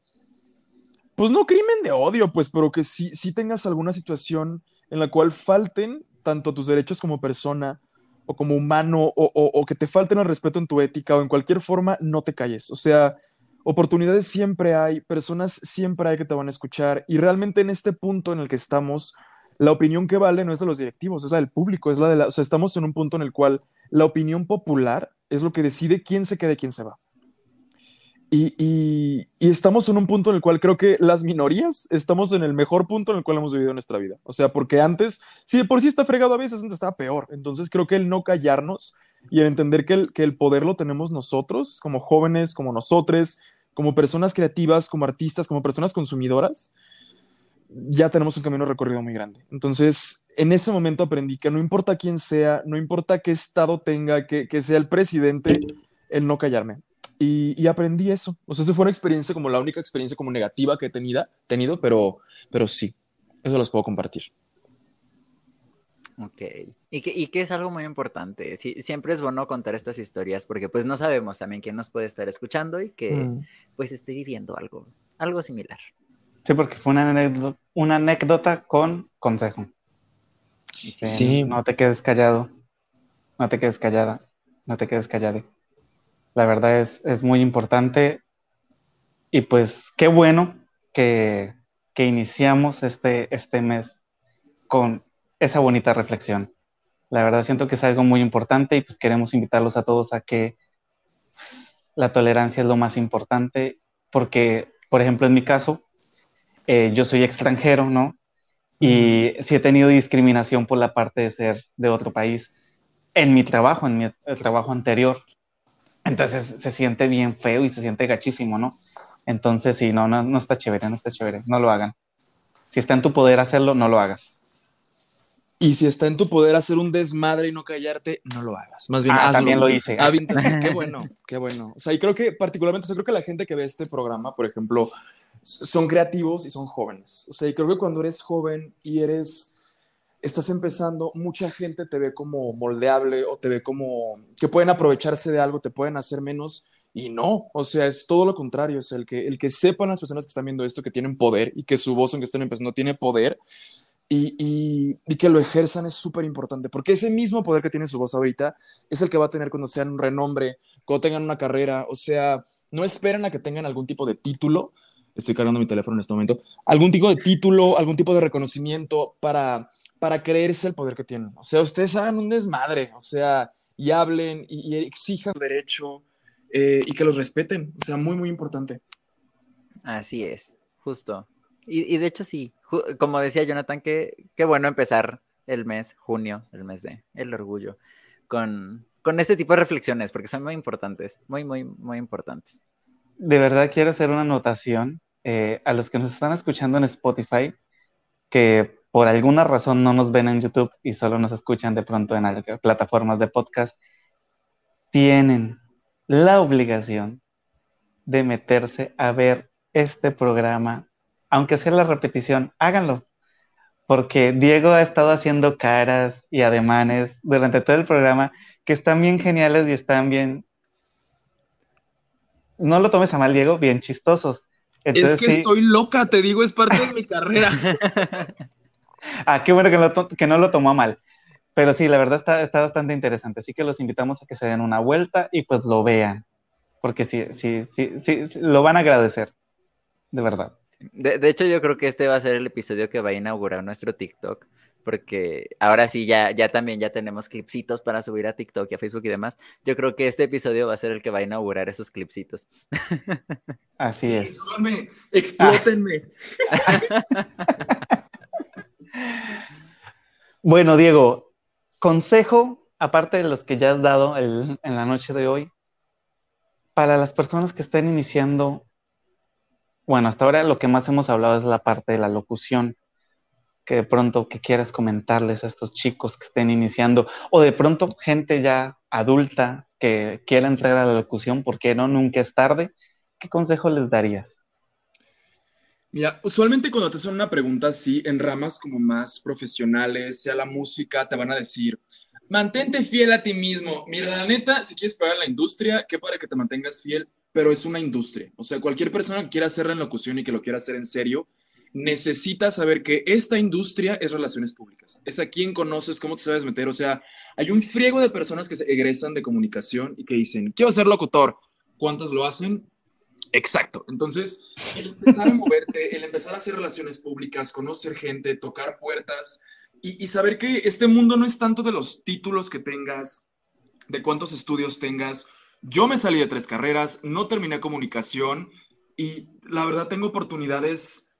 pues no crimen de odio, pues, pero que sí, sí tengas alguna situación en la cual falten tanto tus derechos como persona o como humano o, o, que te falten el respeto en tu ética o en cualquier forma, no te calles. O sea, oportunidades siempre hay, personas siempre hay que te van a escuchar y realmente en este punto en el que estamos, la opinión que vale no es de los directivos, es la del público, es la de la, o sea, estamos en un punto en el cual la opinión popular es lo que decide quién se queda y quién se va. Y, y, estamos en un punto en el cual creo que las minorías estamos en el mejor punto en el cual hemos vivido nuestra vida. O sea, porque antes, si de por sí está fregado a veces, antes estaba peor. Entonces creo que el no callarnos y el entender que el, que el poder lo tenemos nosotros, como jóvenes, como nosotros, como personas creativas, como artistas, como personas consumidoras, ya tenemos un camino recorrido muy grande. Entonces, en ese momento aprendí que no importa quién sea, no importa qué estado tenga, que, que sea el presidente, el no callarme. Y, y, aprendí eso. O sea, esa fue una experiencia como la única experiencia como negativa que he tenido, tenido pero, pero sí, eso los puedo compartir. Ok. Y que, y que es algo muy importante. siempre es bueno contar estas historias porque pues no sabemos también quién nos puede estar escuchando y que mm. pues esté viviendo algo, algo similar. Sí, porque fue una anécdota, una anécdota con consejo. Sí. No te quedes callado, no te quedes callada, no te quedes callada. La verdad es, es muy importante y pues qué bueno que, que iniciamos este, este mes con esa bonita reflexión. La verdad siento que es algo muy importante y pues queremos invitarlos a todos a que pues, la tolerancia es lo más importante porque, por ejemplo, en mi caso, eh, yo soy extranjero, ¿no? Y sí he tenido discriminación por la parte de ser de otro país en mi trabajo, en mi trabajo anterior. Entonces se siente bien feo y se siente gachísimo, ¿no? Entonces, sí, no, no, no está chévere, no está chévere, no lo hagan. Si está en tu poder hacerlo, no lo hagas. Y si está en tu poder hacer un desmadre y no callarte, no lo hagas. Más bien, ah, También lo hice. Ah, qué bueno, qué bueno. O sea, y creo que particularmente, o creo que la gente que ve este programa, por ejemplo, son creativos y son jóvenes. O sea, y creo que cuando eres joven y eres, estás empezando, mucha gente te ve como moldeable o te ve como que pueden aprovecharse de algo, te pueden hacer menos. Y no, o sea, es todo lo contrario. O sea, el que, el que sepan las personas que están viendo esto que tienen poder y que su voz, aunque estén empezando, tiene poder y, que lo ejerzan es súper importante, porque ese mismo poder que tiene su voz ahorita es el que va a tener cuando sean un renombre, cuando tengan una carrera, o sea, no esperen a que tengan algún tipo de título, estoy cargando mi teléfono en este momento, algún tipo de título, algún tipo de reconocimiento para, para creerse el poder que tienen. O sea, ustedes hagan un desmadre, o sea, y hablen y, exijan derecho eh, y que los respeten, o sea, muy, muy importante. Así es, justo. Y, de hecho sí, como decía Jonathan, qué bueno empezar el mes, junio, el mes de el orgullo, con, con este tipo de reflexiones, porque son muy importantes, muy, muy, muy importantes. De verdad quiero hacer una anotación eh, a los que nos están escuchando en Spotify, que por alguna razón no nos ven en YouTube y solo nos escuchan de pronto en plataformas de podcast, tienen la obligación de meterse a ver este programa aunque sea la repetición, háganlo. Porque Diego ha estado haciendo caras y ademanes durante todo el programa que están bien geniales y están bien. No lo tomes a mal, Diego, bien chistosos. es que estoy loca, te digo, es parte de mi carrera. ah, qué bueno que, no lo tomó a mal. Pero sí, la verdad está, está bastante interesante. Así que los invitamos a que se den una vuelta y pues lo vean. Porque sí, sí, sí, sí, lo van a agradecer. De verdad. De, hecho, yo creo que este va a ser el episodio que va a inaugurar nuestro TikTok, porque ahora sí ya, ya también ya tenemos clipsitos para subir a TikTok y a Facebook y demás. Yo creo que este episodio va a ser el que va a inaugurar esos clipsitos. Así es. Súbame, explótenme. bueno, Diego, consejo, aparte de los que ya has dado en la noche de hoy, para las personas que estén iniciando bueno, hasta ahora lo que más hemos hablado es la parte de la locución, que de pronto que quieras comentarles a estos chicos que estén iniciando, o de pronto gente ya adulta que quiera entrar a la locución, porque no, nunca es tarde, ¿qué consejo les darías? Mira, usualmente cuando te hacen una pregunta así, en ramas como más profesionales, sea la música, te van a decir, Mantente fiel a ti mismo. Mira, la neta, si quieres pagar la industria, qué para que te mantengas fiel, pero es una industria. O sea, cualquier persona que quiera hacerla en locución y que lo quiera hacer en serio, necesita saber que esta industria es relaciones públicas. Es a quién conoces, cómo te sabes meter. O sea, hay un friego de personas que se egresan de comunicación y que dicen, quiero ser locutor. ¿Cuántos lo hacen? Exacto. Entonces, el empezar a moverte, el empezar a hacer relaciones públicas, conocer gente, tocar puertas y, saber que este mundo no es tanto de los títulos que tengas, de cuántos estudios tengas. Yo me salí de tres carreras, no terminé comunicación y la verdad tengo oportunidades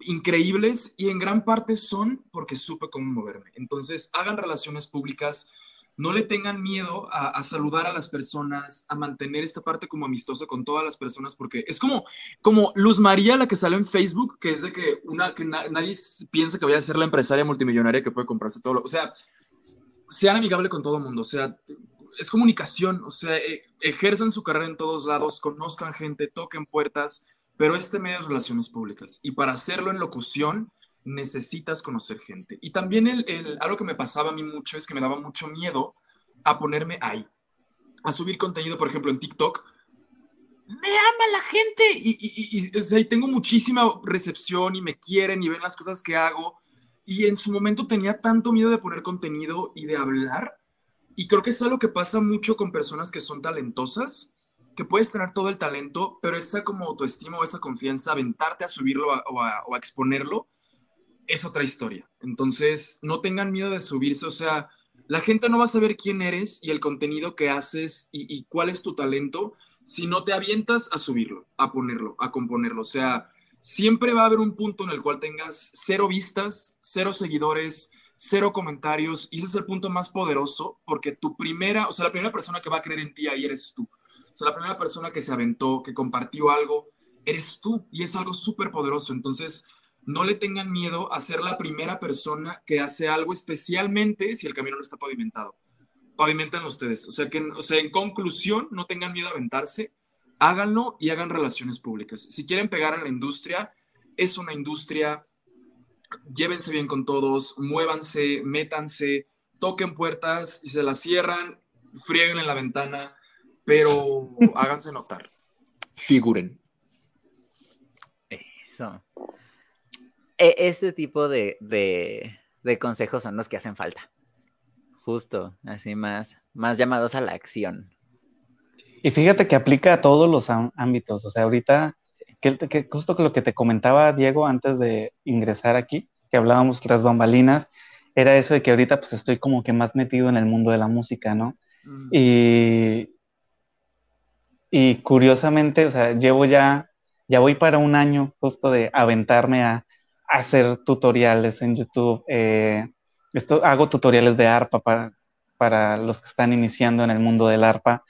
increíbles y en gran parte son porque supe cómo moverme. Entonces, hagan relaciones públicas, no le tengan miedo a, saludar a las personas, a mantener esta parte como amistosa con todas las personas, porque es como, como Luz María, la que salió en Facebook, que es de que, una, que nadie piensa que voy a ser la empresaria multimillonaria que puede comprarse todo. Lo, o sea, sean amigables con todo el mundo, o sea, es comunicación, o sea, e, ejerzan su carrera en todos lados, conozcan gente, toquen puertas, pero este medio es relaciones públicas. Y para hacerlo en locución, necesitas conocer gente. Y también el, algo que me pasaba a mí mucho es que me daba mucho miedo a ponerme ahí, a subir contenido, por ejemplo, en TikTok. Me ama la gente y, y, tengo muchísima recepción y me quieren y ven las cosas que hago. Y en su momento tenía tanto miedo de poner contenido y de hablar. Y creo que es algo que pasa mucho con personas que son talentosas, que puedes tener todo el talento, pero esa como autoestima o esa confianza, aventarte a subirlo o a exponerlo, es otra historia. Entonces, no tengan miedo de subirse, o sea, la gente no va a saber quién eres y el contenido que haces y, cuál es tu talento si no te avientas a subirlo, a ponerlo, a componerlo. O sea, siempre va a haber un punto en el cual tengas cero vistas, cero seguidores, cero comentarios, y ese es el punto más poderoso, porque tu primera, o sea, la primera persona que va a creer en ti ahí eres tú. O sea, la primera persona que se aventó, que compartió algo, eres tú, y es algo súper poderoso. Entonces, no le tengan miedo a ser la primera persona que hace algo, especialmente si el camino no está pavimentado. Pavimentan ustedes. O sea, que, o sea, en conclusión, no tengan miedo a aventarse, háganlo y hagan relaciones públicas. Si quieren pegar en la industria, es una industria, llévense bien con todos, muévanse, métanse, toquen puertas y se las cierran, frieguen en la ventana, pero háganse notar. Figuren. Eso. E, este tipo de, consejos son los que hacen falta. Justo, así más, más llamados a la acción. Y fíjate que aplica a todos los ámbitos. O sea, ahorita, que, justo lo que te comentaba Diego antes de ingresar aquí, que hablábamos las bambalinas, era eso de que ahorita pues estoy como que más metido en el mundo de la música, ¿no? Mm. Y, y curiosamente, o sea, llevo ya, ya voy para un año justo de aventarme a, hacer tutoriales en YouTube. Eh, esto, hago tutoriales de arpa para, para los que están iniciando en el mundo del arpa.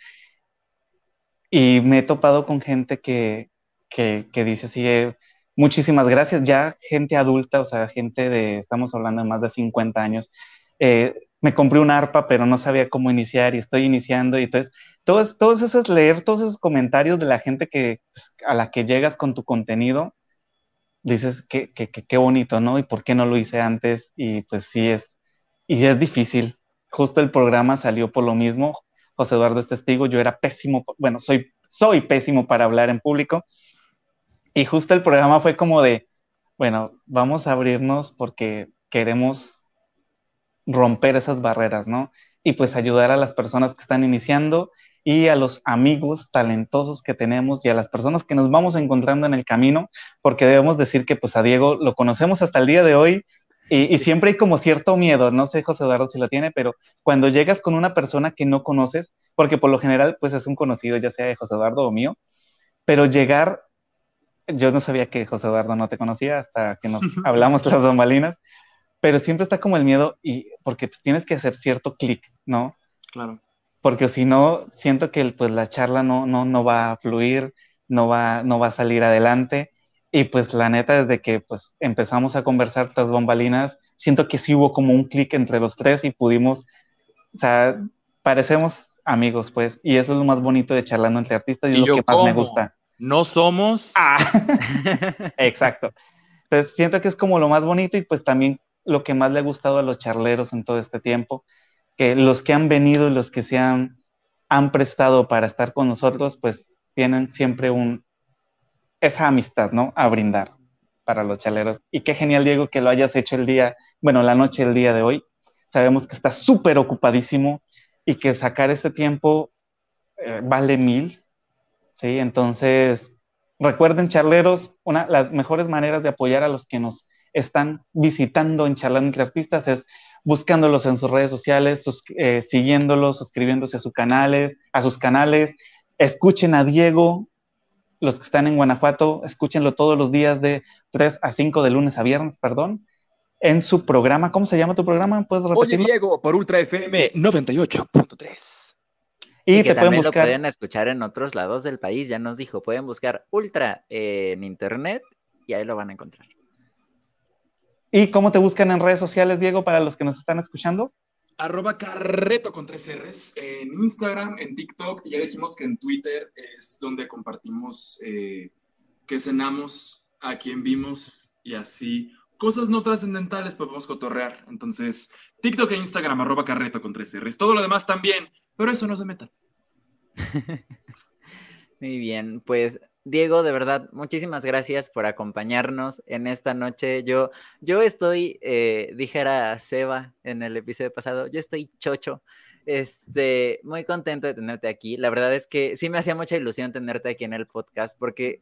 Y me he topado con gente que, que, dice así, eh, muchísimas gracias, ya gente adulta, o sea, gente de, estamos hablando de más de 50 años, eh, me compré un arpa, pero no sabía cómo iniciar y estoy iniciando. Y entonces, todos, todos esos, leer todos esos comentarios de la gente que, pues, a la que llegas con tu contenido, dices que qué bonito, ¿no? ¿Y por qué no lo hice antes? Y pues sí es, y es difícil. Justo el programa salió por lo mismo. José Eduardo es testigo, yo era pésimo, bueno, soy, soy pésimo para hablar en público. Y justo el programa fue como de, bueno, vamos a abrirnos porque queremos romper esas barreras, ¿no? Y pues ayudar a las personas que están iniciando y a los amigos talentosos que tenemos y a las personas que nos vamos encontrando en el camino, porque debemos decir que pues a Diego lo conocemos hasta el día de hoy y, siempre hay como cierto miedo, no sé José Eduardo si lo tiene, pero cuando llegas con una persona que no conoces, porque por lo general pues es un conocido ya sea de José Eduardo o mío, pero llegar, yo no sabía que José Eduardo no te conocía hasta que nos hablamos las bambalinas, pero siempre está como el miedo y porque pues, tienes que hacer cierto clic, ¿no? Claro porque si no, siento que pues la charla no, no, no va a fluir, no va, no va a salir adelante. Y pues la neta, desde que pues empezamos a conversar tras bombalinas, siento que sí hubo como un clic entre los tres y pudimos, o sea, parecemos amigos, pues, y eso es lo más bonito de charlando entre artistas y, es lo que más me gusta. No somos. Ah. Exacto. Entonces siento que es como lo más bonito y pues también lo que más le ha gustado a los charleros en todo este tiempo, que los que han venido y los que se han, han prestado para estar con nosotros, pues tienen siempre un, esa amistad, ¿no? A brindar para los charleros. Y qué genial, Diego, que lo hayas hecho el día, bueno, la noche del día de hoy. Sabemos que estás súper ocupadísimo y que sacar ese tiempo eh, vale mil, ¿sí? Entonces, recuerden, charleros, una las mejores maneras de apoyar a los que nos están visitando en Charlando entre Artistas es buscándolos en sus redes sociales, eh, siguiéndolos, suscribiéndose a sus canales, a sus canales. Escuchen a Diego, los que están en Guanajuato, escúchenlo todos los días de 3 a 5 de lunes a viernes, perdón, en su programa. ¿Cómo se llama tu programa? ¿Puedes repetirlo? Oye, Diego, por Ultra FM 98.3. Y, que también lo pueden escuchar en otros lados del país, ya nos dijo, pueden buscar Ultra en internet y ahí lo van a encontrar. ¿Y cómo te buscan en redes sociales, Diego, para los que nos están escuchando? Arroba carreto con tres R's en Instagram, en TikTok, y ya dijimos que en Twitter es donde compartimos eh, qué cenamos, a quién vimos y así. Cosas no trascendentales podemos cotorrear. Entonces, TikTok e Instagram, arroba carreto con tres R's. Todo lo demás también, pero eso no se meta. Muy bien, pues Diego, de verdad, muchísimas gracias por acompañarnos en esta noche. Yo, yo estoy, eh, dijera Seba en el episodio pasado, yo estoy chocho. Este, muy contento de tenerte aquí. La verdad es que sí me hacía mucha ilusión tenerte aquí en el podcast porque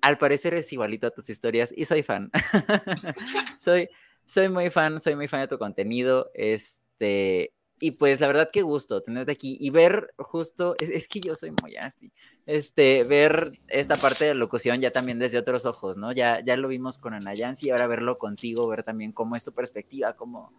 al parecer es igualito a tus historias y soy fan. soy, soy muy fan, soy muy fan de tu contenido. Este, y pues la verdad qué gusto tenerte aquí y ver justo, es, que yo soy muy así, este, ver esta parte de locución ya también desde otros ojos, ¿no? Ya, ya lo vimos con Anayansi ahora verlo contigo, ver también cómo es tu perspectiva, cómo,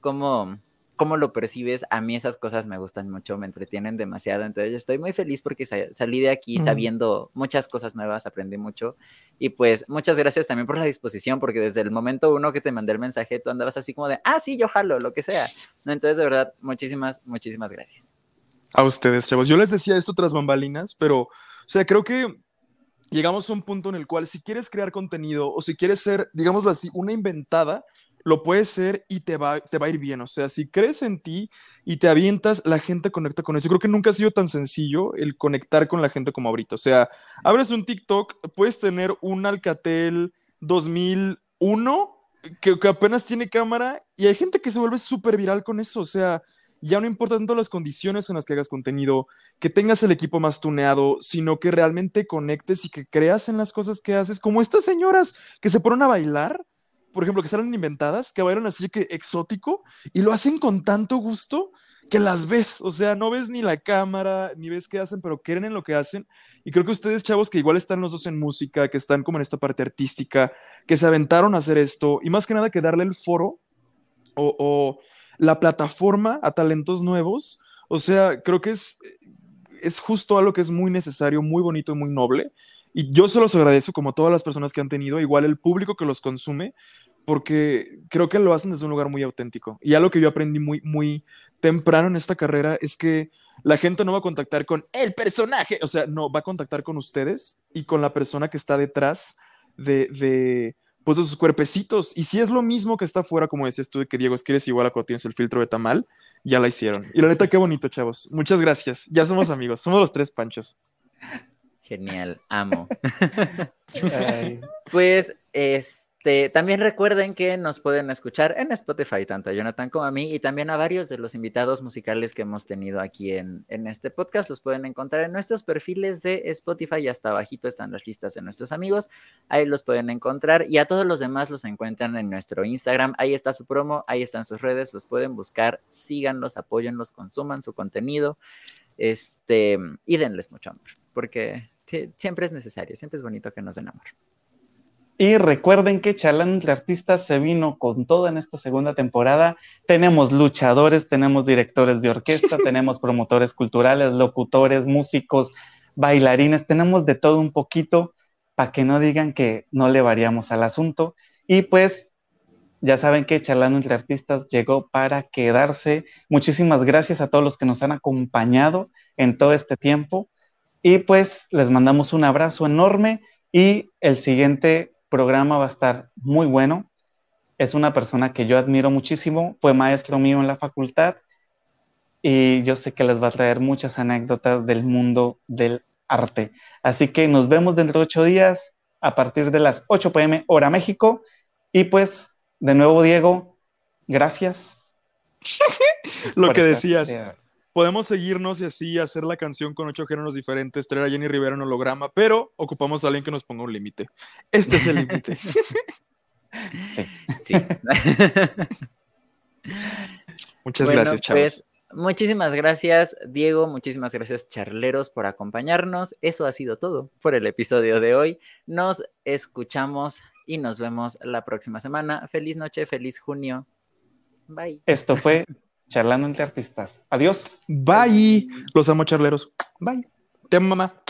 cómo, cómo lo percibes, a mí esas cosas me gustan mucho, me entretienen demasiado, entonces estoy muy feliz porque salí de aquí sabiendo muchas cosas nuevas, aprendí mucho y pues muchas gracias también por la disposición, porque desde el momento uno que te mandé el mensaje, tú andabas así como de, ah, sí, yo jalo, lo que sea. Entonces, de verdad, muchísimas, muchísimas gracias. A ustedes, chavos. Yo les decía esto tras bambalinas, pero, o sea, creo que llegamos a un punto en el cual si quieres crear contenido o si quieres ser, digámoslo así, una inventada, lo puedes ser y te va, te va a ir bien. O sea, si crees en ti y te avientas, la gente conecta con eso. Creo que nunca ha sido tan sencillo el conectar con la gente como ahorita. O sea, abres un TikTok, puedes tener un Alcatel 2001 que, que apenas tiene cámara y hay gente que se vuelve súper viral con eso. O sea, ya no importa tanto las condiciones en las que hagas contenido, que tengas el equipo más tuneado, sino que realmente conectes y que creas en las cosas que haces, como estas señoras que se ponen a bailar por ejemplo, que salen inventadas, que bailan así que exótico, y lo hacen con tanto gusto que las ves, o sea, no ves ni la cámara, ni ves qué hacen, pero quieren en lo que hacen. Y creo que ustedes, chavos, que igual están los dos en música, que están como en esta parte artística, que se aventaron a hacer esto, y más que nada que darle el foro o, o la plataforma a talentos nuevos, o sea, creo que es, es justo algo que es muy necesario, muy bonito y muy noble. Y yo se los agradezco como todas las personas que han tenido, igual el público que los consume, porque creo que lo hacen desde un lugar muy auténtico. Y algo que yo aprendí muy, muy temprano en esta carrera es que la gente no va a contactar con el personaje, o sea, no, va a contactar con ustedes y con la persona que está detrás de, de pues, de sus cuerpecitos. Y si es lo mismo que está afuera, como decías tú, de que Diego, es que eres igual a cuando tienes el filtro de tamal, ya la hicieron. Y la neta, qué bonito, chavos. Muchas gracias. Ya somos amigos, somos los tres panchos. Genial, amo. pues, es este, también recuerden que nos pueden escuchar en Spotify, tanto a Jonathan como a mí, y también a varios de los invitados musicales que hemos tenido aquí en, en este podcast. Los pueden encontrar en nuestros perfiles de Spotify y hasta abajito están las listas de nuestros amigos. Ahí los pueden encontrar y a todos los demás los encuentran en nuestro Instagram. Ahí está su promo, ahí están sus redes, los pueden buscar, síganlos, apóyenlos, consuman su contenido este, y denles mucho amor, porque siempre es necesario, siempre es bonito que nos den amor. Y recuerden que Charlando entre Artistas se vino con todo en esta segunda temporada. Tenemos luchadores, tenemos directores de orquesta, tenemos promotores culturales, locutores, músicos, bailarines, tenemos de todo un poquito para que no digan que no le variamos al asunto. Y pues ya saben que Charlando entre Artistas llegó para quedarse. Muchísimas gracias a todos los que nos han acompañado en todo este tiempo. Y pues les mandamos un abrazo enorme y el siguiente programa va a estar muy bueno. es una persona que yo admiro muchísimo, fue maestro mío en la facultad y yo sé que les va a traer muchas anécdotas del mundo del arte. Así que nos vemos dentro de ocho días a partir de las 8 pm hora México. Y pues, de nuevo, Diego, gracias. Lo que decías. Podemos seguirnos y así hacer la canción con ocho géneros diferentes, traer a Jenny Rivera en holograma, pero ocupamos a alguien que nos ponga un límite. Este es el límite. Sí. Sí. Muchas Bueno, gracias, chavos. pues, muchísimas gracias, Diego. Muchísimas gracias, charleros, por acompañarnos. Eso ha sido todo por el episodio de hoy. Nos escuchamos y nos vemos la próxima semana. Feliz noche, feliz junio. Bye. Esto fue Charlando entre Artistas. Adiós. Bye. Los amo, charleros. Bye. Te amo, mamá.